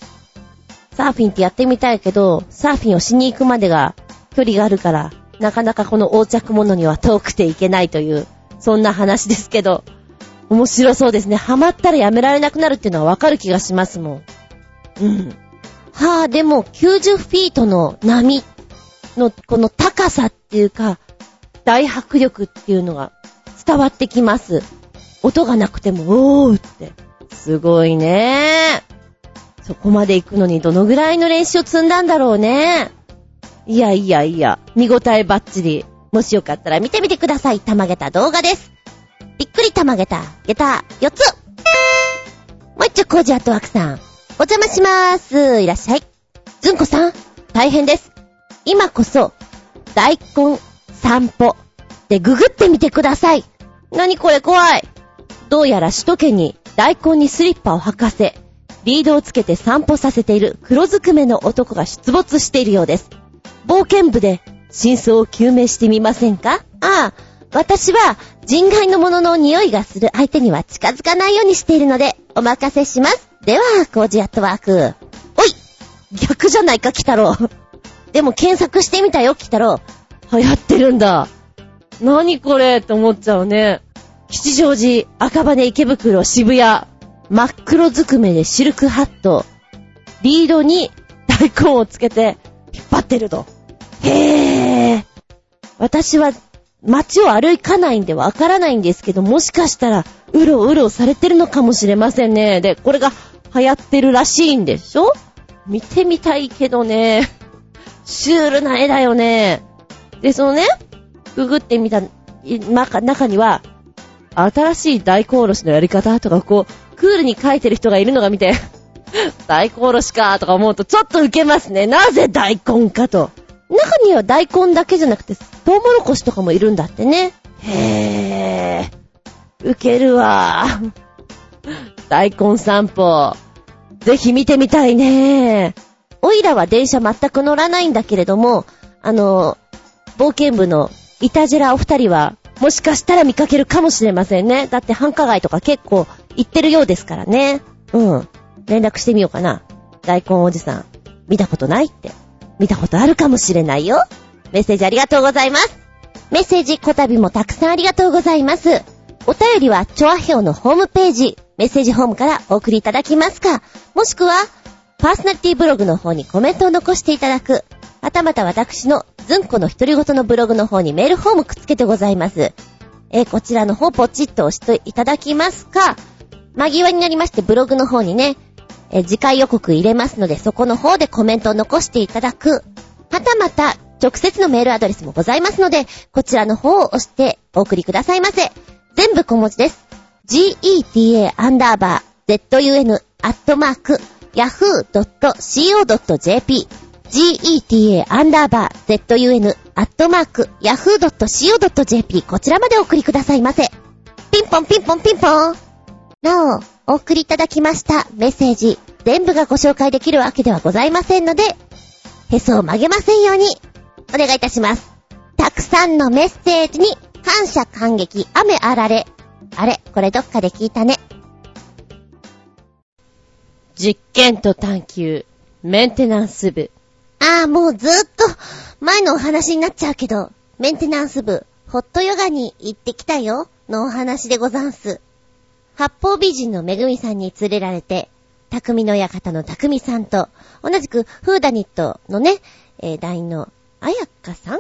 サーフィンってやってみたいけど、サーフィンをしに行くまでが距離があるから、なかなかこの横着物には遠くていけないという、そんな話ですけど、面白そうですね。ハマったらやめられなくなるっていうのはわかる気がしますもん。うん。はぁ、でも90フィートの波のこの高さっていうか、大迫力っていうのが伝わってきます。音がなくても、おーって。すごいねそこまで行くのにどのぐらいの練習を積んだんだろうね。いやいやいや、見応えバッチリ。もしよかったら見てみてください。たまげた動画です。びっくりたまげた、げた、4つ。もう一丁コージアットワークさん。お邪魔しまーす。いらっしゃい。ずんこさん、大変です。今こそ、大根散歩でググってみてください。なにこれ怖い。どうやら首都圏に大根にスリッパを履かせ、リードをつけて散歩させている黒ずくめの男が出没しているようです。冒険部で真相を究明してみませんか？ああ、私は人外のものの匂いがする相手には近づかないようにしているので、お任せします。では、コージアットワーク。おい逆じゃないか、キタロウ。でも検索してみたよ、キタロウ。流行ってるんだ。何これ？って思っちゃうね。吉祥寺、赤羽池袋、渋谷。真っ黒ずくめでシルクハット。リードに大根をつけて引っ張ってると。へー。私は街を歩かないんでわからないんですけど、もしかしたら、うろうろされてるのかもしれませんね。で、これが流行ってるらしいんでしょ？見てみたいけどね。シュールな絵だよね。で、そのね、ググってみた中には、新しい大根おろしのやり方とか、こう、クールに書いてる人がいるのが見て、大根おろしかとか思うとちょっとウケますね。なぜ大根かと。中には大根だけじゃなくて、トウモロコシとかもいるんだってね。へぇー。ウケるわ。大根散歩。ぜひ見てみたいね。おいらは電車全く乗らないんだけれども、あの、冒険部のイタジェラお二人は、もしかしたら見かけるかもしれませんね。だって繁華街とか結構行ってるようですからね。うん。連絡してみようかな。大根おじさん、見たことないって。見たことあるかもしれないよ。メッセージありがとうございます。メッセージ、こたびもたくさんありがとうございます。お便りは、チョアヘオのホームページ、メッセージホームからお送りいただきますか、もしくは、パーソナリティブログの方にコメントを残していただく、はたまた私のズンコの独り言のブログの方にメールフォームくっつけてございます。えー、こちらの方ポチッと押していただきますか、間際になりましてブログの方にね、え次回予告入れますので、そこの方でコメントを残していただく。はたまた、直接のメールアドレスもございますので、こちらの方を押してお送りくださいませ。全部小文字です。geta アンダーバー zun アットマーク yahoo.co.jp geta アンダーバー zun アットマーク yahoo.co.jp こちらまでお送りくださいませ。ピンポンピンポンピンポン。なお、お送りいただきましたメッセージ、全部がご紹介できるわけではございませんので、へそを曲げませんように、お願いいたします。たくさんのメッセージに、感謝感激、雨あられ。あれ、これどっかで聞いたね。実験と探求、メンテナンス部。ああ、もうずっと前のお話になっちゃうけど、メンテナンス部、ホットヨガに行ってきたよ、のお話でござんす。八方美人のめぐみさんに連れられて、匠の館の匠さんと、同じくフーダニットのね、えー、団員のあやかさん？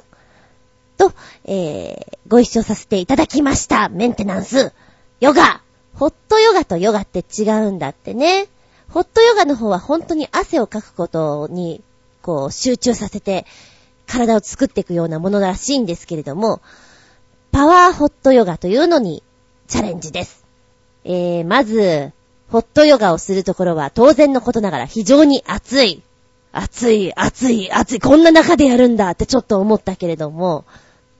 と、えー、ご一緒させていただきました。メンテナンス。ヨガ。ホットヨガとヨガって違うんだってね。ホットヨガの方は本当に汗をかくことに、こう、集中させて、体を作っていくようなものらしいんですけれども、パワーホットヨガというのにチャレンジです。えー、まず、ホットヨガをするところは当然のことながら非常に暑い。暑い、暑い、暑い。こんな中でやるんだってちょっと思ったけれども、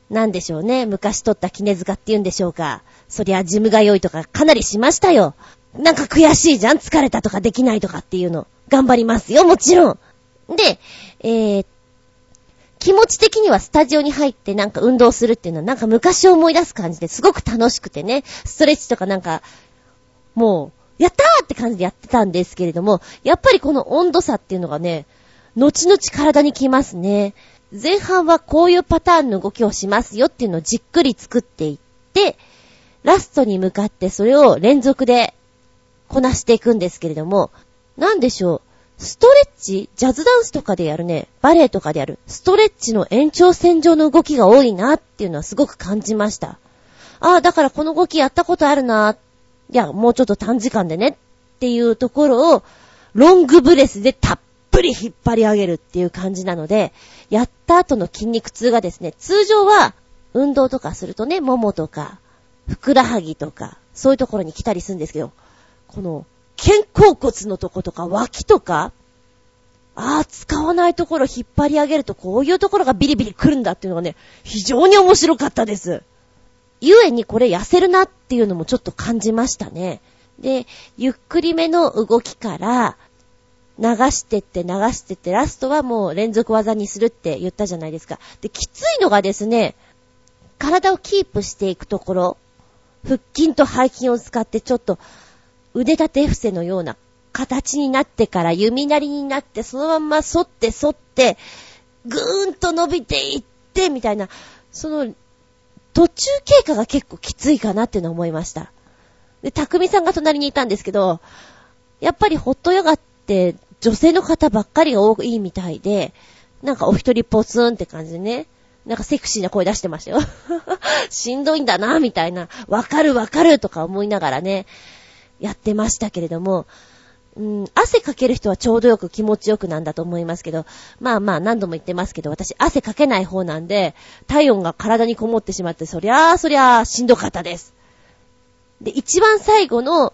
なんでしょうね。昔取った絹塚って言うんでしょうか。そりゃジムが良いとかかなりしましたよ。なんか悔しいじゃん疲れたとかできないとかっていうの。頑張りますよ、もちろん。で、えー、気持ち的にはスタジオに入ってなんか運動するっていうのはなんか昔を思い出す感じですごく楽しくてね、ストレッチとかなんか、もう、やったーって感じでやってたんですけれども、やっぱりこの温度差っていうのがね、後々体に来ますね。前半はこういうパターンの動きをしますよっていうのをじっくり作っていって、ラストに向かってそれを連続でこなしていくんですけれども、なんでしょう？ストレッチジャズダンスとかでやるね、バレエとかでやる、ストレッチの延長線上の動きが多いなっていうのはすごく感じました。ああ、だからこの動きやったことあるな。いや、もうちょっと短時間でねっていうところを、ロングブレスでたっぷり引っ張り上げるっていう感じなので、やった後の筋肉痛がですね、通常は運動とかするとね、ももとか、ふくらはぎとか、そういうところに来たりするんですけど、この肩甲骨のとことか脇とか、ああ、使わないところ引っ張り上げるとこういうところがビリビリ来るんだっていうのがね、非常に面白かったです。ゆえにこれ痩せるなっていうのもちょっと感じましたね。で、ゆっくりめの動きから、流してって流してって、ラストはもう連続技にするって言ったじゃないですか。で、きついのがですね、体をキープしていくところ、腹筋と背筋を使ってちょっと腕立て伏せのような形になってから弓なりになって、そのまんま反って反って、ぐーんと伸びていって、みたいな、その、途中経過が結構きついかなっていうのは思いました。で、匠さんが隣にいたんですけど、やっぱりホットヨガって女性の方ばっかりが多いみたいで、なんかお一人ポツンって感じでね、なんかセクシーな声出してましたよ。しんどいんだな、みたいな。わかるわかるとか思いながらね、やってましたけれども、うん、汗かける人はちょうどよく気持ちよくなんだと思いますけど、まあまあ何度も言ってますけど、私汗かけない方なんで、体温が体にこもってしまって、そりゃあ、そりゃあ、しんどかったです。で、一番最後の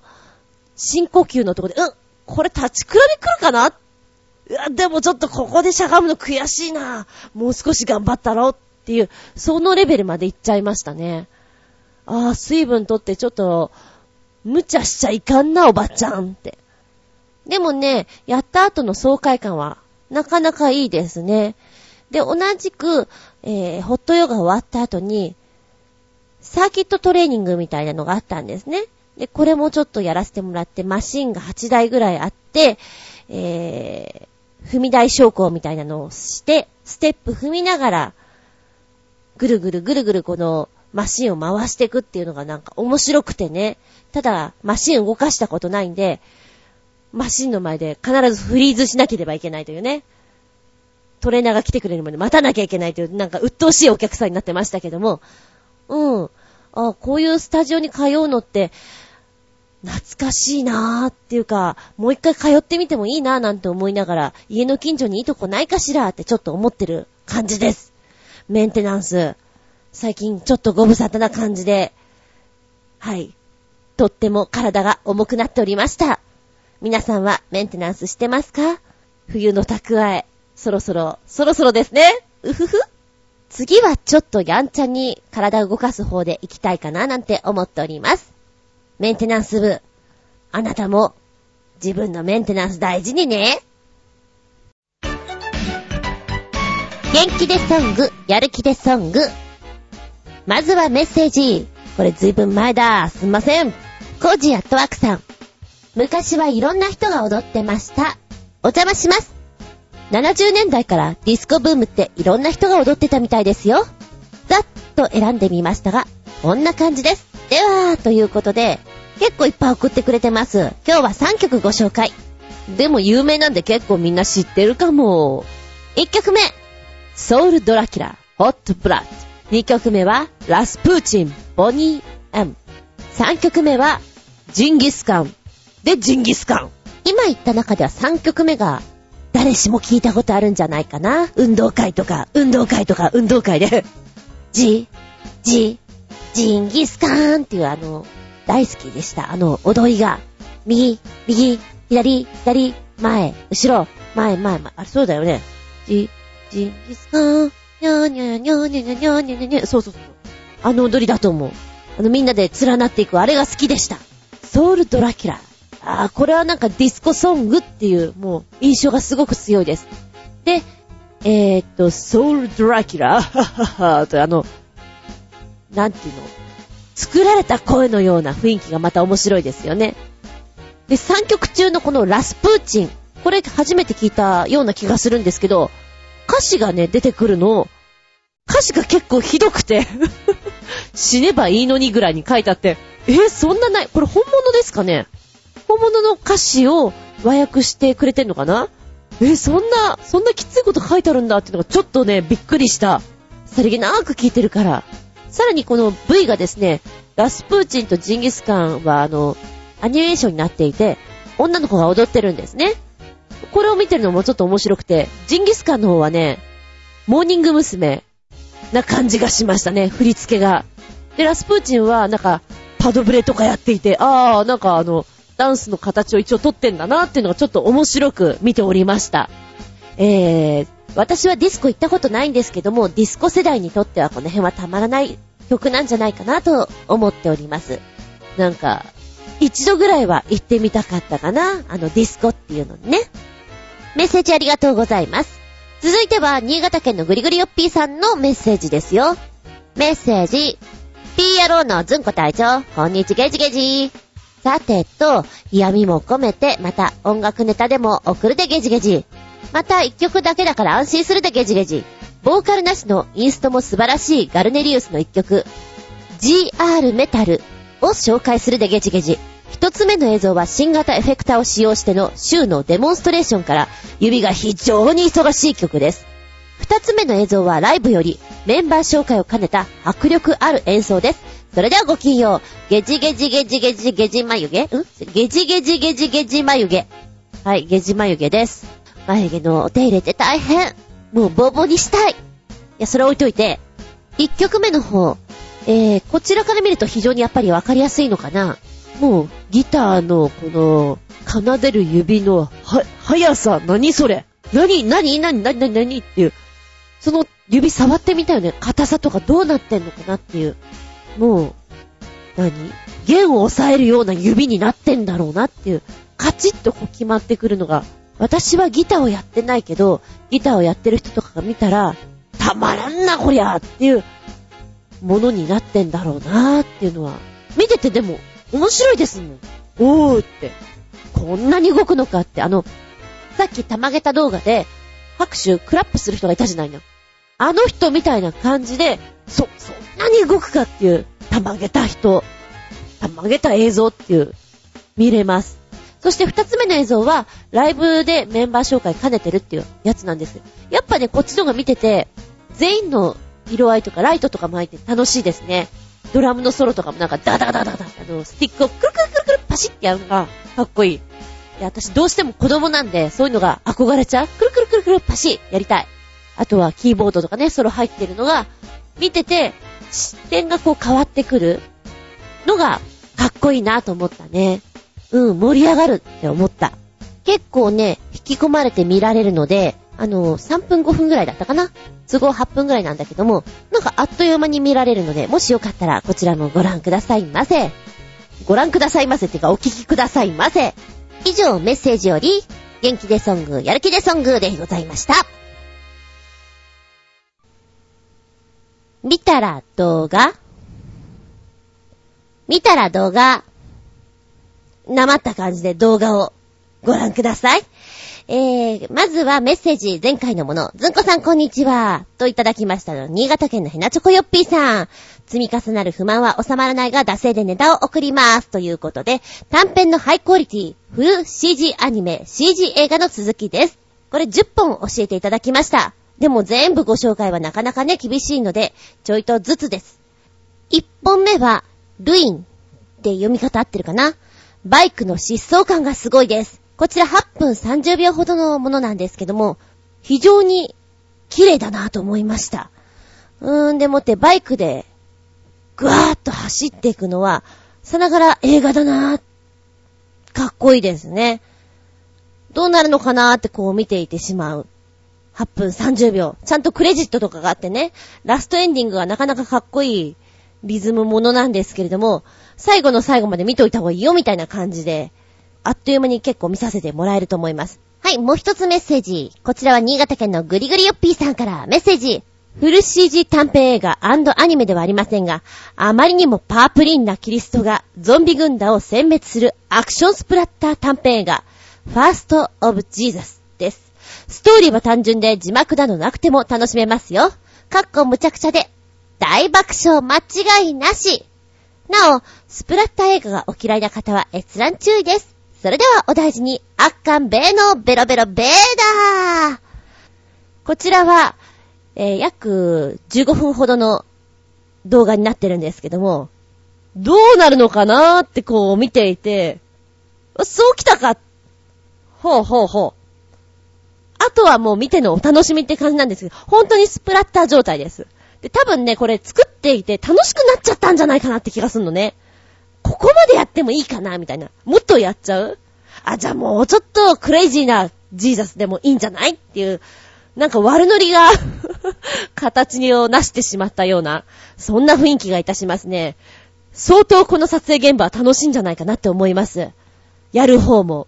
深呼吸のとこで、うん、これ立ちくらみ来るかな？うわ、でもちょっとここでしゃがむの悔しいな。もう少し頑張ったろっていう、そのレベルまで行っちゃいましたね。ああ、水分取ってちょっと、無茶しちゃいかんな、おばちゃんって。でもね、やった後の爽快感は、なかなかいいですね。で、同じく、えー、ホットヨガ終わった後に、サーキットトレーニングみたいなのがあったんですね。で、これもちょっとやらせてもらって、マシンが8台ぐらいあって、えー、踏み台昇降みたいなのをして、ステップ踏みながら、ぐるぐるぐるぐるこのマシンを回していくっていうのがなんか面白くてね。ただ、マシン動かしたことないんで、マシンの前で必ずフリーズしなければいけないというね。トレーナーが来てくれるまで待たなきゃいけないという、なんか鬱陶しいお客さんになってましたけども、うん。あ、こういうスタジオに通うのって、懐かしいなーっていうか、もう一回通ってみてもいいなーなんて思いながら、家の近所にいいとこないかしらーってちょっと思ってる感じです。メンテナンス。最近ちょっとご無沙汰な感じで、はい。とっても体が重くなっておりました。皆さんはメンテナンスしてますか？冬の蓄え、そろそろ、そろそろですね。うふふ。次はちょっとやんちゃに体を動かす方で行きたいかななんて思っております。メンテナンス部、あなたも自分のメンテナンス大事にね。元気でソング、やる気でソング。まずはメッセージ。これずいぶん前だ。すんません。コージアットワークさん。昔はいろんな人が踊ってました。お邪魔します。70年代からディスコブームっていろんな人が踊ってたみたいですよ。ざっと選んでみましたが、こんな感じです。では、ということで、結構いっぱい送ってくれてます。今日は3曲ご紹介。でも有名なんで結構みんな知ってるかも。1曲目、ソウルドラキュラ、ホットブラッド。2曲目は、ラスプーチン、ボニー M。3曲目は、ジンギスカン。で、ジンギスカン。今言った中では3曲目が、誰しも聞いたことあるんじゃないかな。運動会とか、運動会とか、運動会で。ジ、ジ、ジンギスカーンっていうあの、大好きでした。あの、踊りが、右、右、左、左、前、後ろ、前、前、前、あれそうだよね。ジ、ジンギスカーン、にゃーにょにょにょにょにょにょにょそうそうそう。あの踊りだと思う。あのみんなで連なっていくあれが好きでした。ソウルドラキュラ。ああ、これはなんかディスコソングっていうもう印象がすごく強いです。で、えー、っと、ソウルドラキュラ、はははとあの、なんていうの作られた声のような雰囲気がまた面白いですよね。で、3曲中のこのラスプーチン。これ初めて聞いたような気がするんですけど、歌詞がね、出てくるの、歌詞が結構ひどくて 死ねばいいのにぐらいに書いてあって、えー、そんなない、これ本物ですかね本物の歌詞を和訳してくれてんのかなえー、そんな、そんなきついこと書いてあるんだっていうのがちょっとね、びっくりした。さりげなく聞いてるから。さらにこの V がですね、ラスプーチンとジンギスカンはあの、アニメーションになっていて、女の子が踊ってるんですね。これを見てるのもちょっと面白くて、ジンギスカンの方はね、モーニング娘。な感じがしましたね、振り付けが。で、ラスプーチンはなんか、パドブレとかやっていて、あー、なんかあの、ダンスの形を一応撮ってんだなっていうのがちょっと面白く見ておりました。えー、私はディスコ行ったことないんですけども、ディスコ世代にとってはこの辺はたまらない曲なんじゃないかなと思っております。なんか、一度ぐらいは行ってみたかったかなあのディスコっていうのにね。メッセージありがとうございます。続いては、新潟県のぐりぐりよっぴーさんのメッセージですよ。メッセージ。PRO のずんこ隊長、こんにちゲジゲジ。さてと、嫌味も込めて、また音楽ネタでも送るでゲジゲジ。また一曲だけだから安心するでゲジゲジ。ボーカルなしのインストも素晴らしいガルネリウスの一曲、GR メタルを紹介するでゲジゲジ。一つ目の映像は新型エフェクターを使用しての週のデモンストレーションから指が非常に忙しい曲です。二つ目の映像はライブよりメンバー紹介を兼ねた迫力ある演奏です。それではごきんよう。ゲジゲジゲジゲジゲジ眉毛ん？ゲジゲジゲジゲジ眉毛。はい、ゲジ眉毛です。眉毛のお手入れって大変。もうボボにしたい。いや、それ置いといて。一曲目の方。えー、こちらから見ると非常にやっぱりわかりやすいのかな。もう、ギターの、この、奏でる指の、は、速さ、何それ？何？何？何？何？何？何？っていう。その指触ってみたよね。硬さとかどうなってんのかなっていう。もう、何？弦を押さえるような指になってんだろうなっていう。カチッとこう決まってくるのが、私はギターをやってないけど、ギターをやってる人とかが見たら、たまらんなこりゃっていうものになってんだろうなっていうのは、見ててでも面白いですもん。おーって。こんなに動くのかって、あの、さっき玉げた動画で、拍手、クラップする人がいたじゃないの。あの人みたいな感じで、そ、そんなに動くかっていう、玉げた人、玉げた映像っていう、見れます。そして二つ目の映像は、ライブでメンバー紹介兼ねてるっていうやつなんです。やっぱね、こっちのが見てて、全員の色合いとかライトとかも入って楽しいですね。ドラムのソロとかもなんかダダダダダ、あの、スティックをくるくるくるくるパシってやるのがかっこいい。いや、私どうしても子供なんで、そういうのが憧れちゃう。くるくるくるくるパシやりたい。あとはキーボードとかね、ソロ入ってるのが、見てて、視点がこう変わってくるのがかっこいいなと思ったね。うん、盛り上がるって思った。結構ね、引き込まれて見られるので、あの、3分5分ぐらいだったかな？都合8分ぐらいなんだけども、なんかあっという間に見られるので、もしよかったらこちらもご覧くださいませ。ご覧くださいませっていうかお聞きくださいませ。以上メッセージより、元気でソング、やる気でソングでございました。見たら動画見たら動画なまった感じで動画をご覧ください。えー、まずはメッセージ、前回のもの。ずんこさんこんにちは。といただきましたの。新潟県のヘナチョコヨッピーさん。積み重なる不満は収まらないが、惰性でネタを送ります。ということで、短編のハイクオリティ、フル CG アニメ、CG 映画の続きです。これ10本教えていただきました。でも全部ご紹介はなかなかね、厳しいので、ちょいとずつです。1本目は、ルインって読み方合ってるかな？バイクの疾走感がすごいです。こちら8分30秒ほどのものなんですけども、非常に綺麗だなと思いました。うーん、でもってバイクで、ぐわーっと走っていくのは、さながら映画だなーかっこいいですね。どうなるのかなーってこう見ていてしまう。8分30秒。ちゃんとクレジットとかがあってね、ラストエンディングはなかなかかっこいいリズムものなんですけれども、最後の最後まで見といた方がいいよみたいな感じで、あっという間に結構見させてもらえると思います。はい、もう一つメッセージ。こちらは新潟県のぐりぐりよっぴーさんからメッセージ。フル CG 短編映画アニメではありませんが、あまりにもパープリンなキリストがゾンビ軍団を殲滅するアクションスプラッター短編映画、ファーストオブジーザスです。ストーリーは単純で字幕などなくても楽しめますよ。かっこむちゃくちゃで、大爆笑間違いなし。なお、スプラッター映画がお嫌いな方は閲覧注意です。それではお大事に、アッカンベーのベロベロベーダーこちらは、えー、約15分ほどの動画になってるんですけども、どうなるのかなーってこう見ていて、そう来たか。ほうほうほう。あとはもう見てのお楽しみって感じなんですけど、本当にスプラッター状態です。で、多分ね、これ作っていて楽しくなっちゃったんじゃないかなって気がするのね。ここまでやってもいいかなみたいな。もっとやっちゃう？あ、じゃあもうちょっとクレイジーなジーザスでもいいんじゃない？っていう、なんか悪ノリが 形をなしてしまったような、そんな雰囲気がいたしますね。相当この撮影現場は楽しいんじゃないかなって思います。やる方も、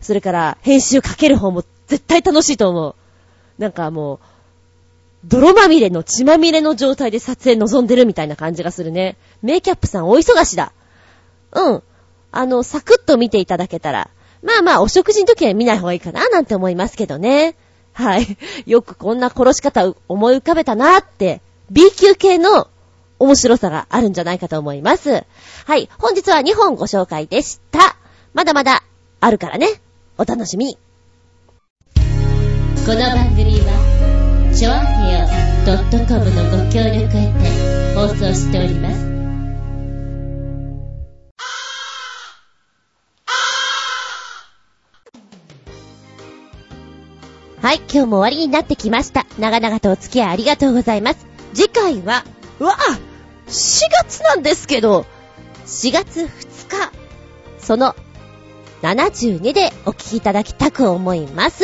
それから編集かける方も絶対楽しいと思う。なんかもう、泥まみれの血まみれの状態で撮影望んでるみたいな感じがするね。メイキャップさんお忙しだ。うん。あの、サクッと見ていただけたら、まあまあ、お食事の時は見ない方がいいかな、なんて思いますけどね。はい。よくこんな殺し方思い浮かべたなって、B 級系の面白さがあるんじゃないかと思います。はい。本日は2本ご紹介でした。まだまだあるからね。お楽しみに。この番組は、ちょあへよ .com のご協力へて放送しております。はい、今日も終わりになってきました。長々とお付き合いありがとうございます。次回は、うわ !4 月なんですけど、4月2日、その72でお聞きいただきたく思います。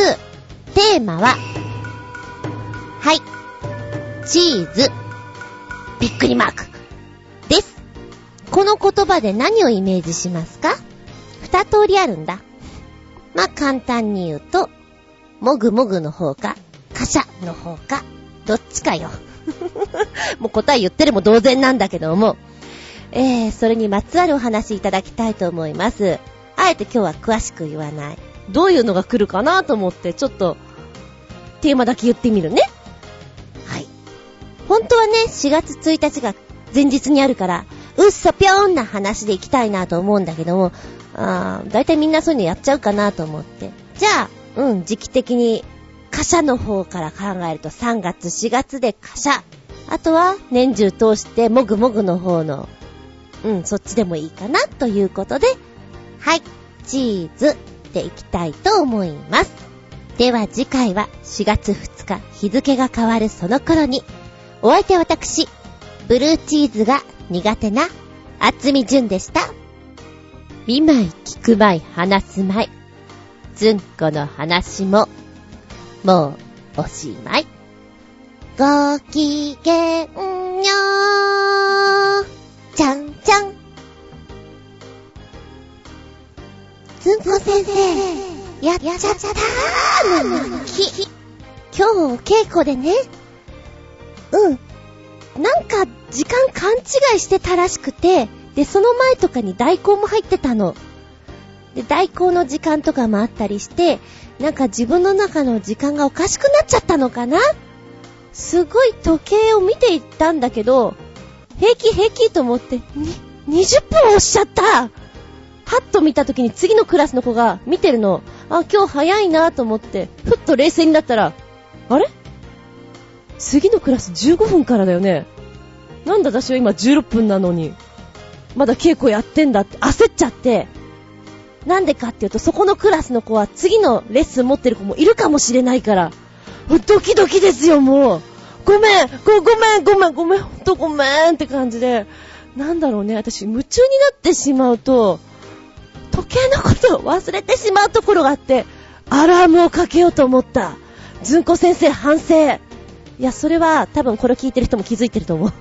テーマは、はい、チーズ、びっくりマーク、です。この言葉で何をイメージしますか？二通りあるんだ。まあ、簡単に言うと、もぐもぐの方か、カシャの方か、どっちかよ。もう答え言ってるも同然なんだけども、えー、それにまつわるお話いただきたいと思います。あえて今日は詳しく言わない。どういうのが来るかなと思って、ちょっと、テーマだけ言ってみるね。はい。本当はね、4月1日が前日にあるから、うっそぴょーんな話でいきたいなと思うんだけども、あー、だいたいみんなそういうのやっちゃうかなと思って。じゃあ、うん、時期的に、貨車の方から考えると3月4月で貨車。あとは年中通してもぐもぐの方の、うん、そっちでもいいかなということで、はい、チーズでいきたいと思います。では次回は4月2日日付が変わるその頃に、お相手は私、ブルーチーズが苦手な厚み純でした。見舞い聞く舞い話す舞い。ずんこの話も、もう、おしまい。ごきげんよー。ちゃんちゃん。ずんこ先生、やっちゃったーのき。今日、稽古でね、うん。なんか、時間勘違いしてたらしくて、で、その前とかに大根も入ってたの。で、代行の時間とかもあったりして、なんか自分の中の時間がおかしくなっちゃったのかな？すごい時計を見ていったんだけど、平気平気と思って、に、20分押しちゃった。はっと見た時に次のクラスの子が見てるの。あ、今日早いなと思って、ふっと冷静になったら、あれ？次のクラス15分からだよね。なんだ私は今16分なのに、まだ稽古やってんだって焦っちゃって、なんでかっていうと、そこのクラスの子は次のレッスン持ってる子もいるかもしれないから、ドキドキですよ、もう。ごめん、ご、ごめん、ごめん、ごめん、ほんとごめんって感じで、なんだろうね、私夢中になってしまうと、時計のことを忘れてしまうところがあって、アラームをかけようと思った。ずんこ先生反省。いや、それは多分これを聞いてる人も気づいてると思う。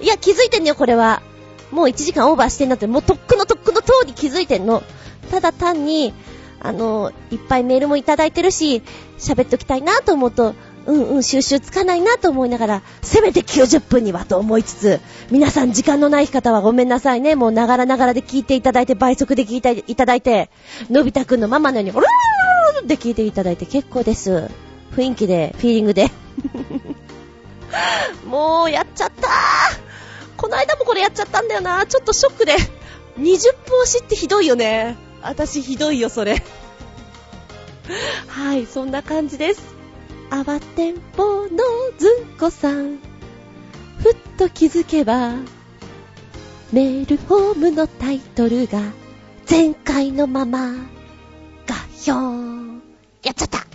いや、気づいてんのよ、これは。もう1時間オーバーしてんだって、もうとっくのとっくの通り気づいてんの。ただ単に、あの、いっぱいメールもいただいてるし、喋っときたいなと思うと、うんうん、収集つかないなと思いながら、せめて90分にはと思いつつ、皆さん時間のない方はごめんなさいね。もうながらながらで聞いていただいて、倍速で聞いていただいて、のび太くんのママのように、おらーって聞いていただいて結構です。雰囲気で、フィーリングで。もう、やっちゃったーこの間もこれやっちゃったんだよな。ちょっとショックで。20分押しってひどいよね。私ひどいよ、それ。はい、そんな感じです。あわてんぼのずんこさん。ふっと気づけば、メールフォームのタイトルが、前回のまま、がひょーん。やっちゃった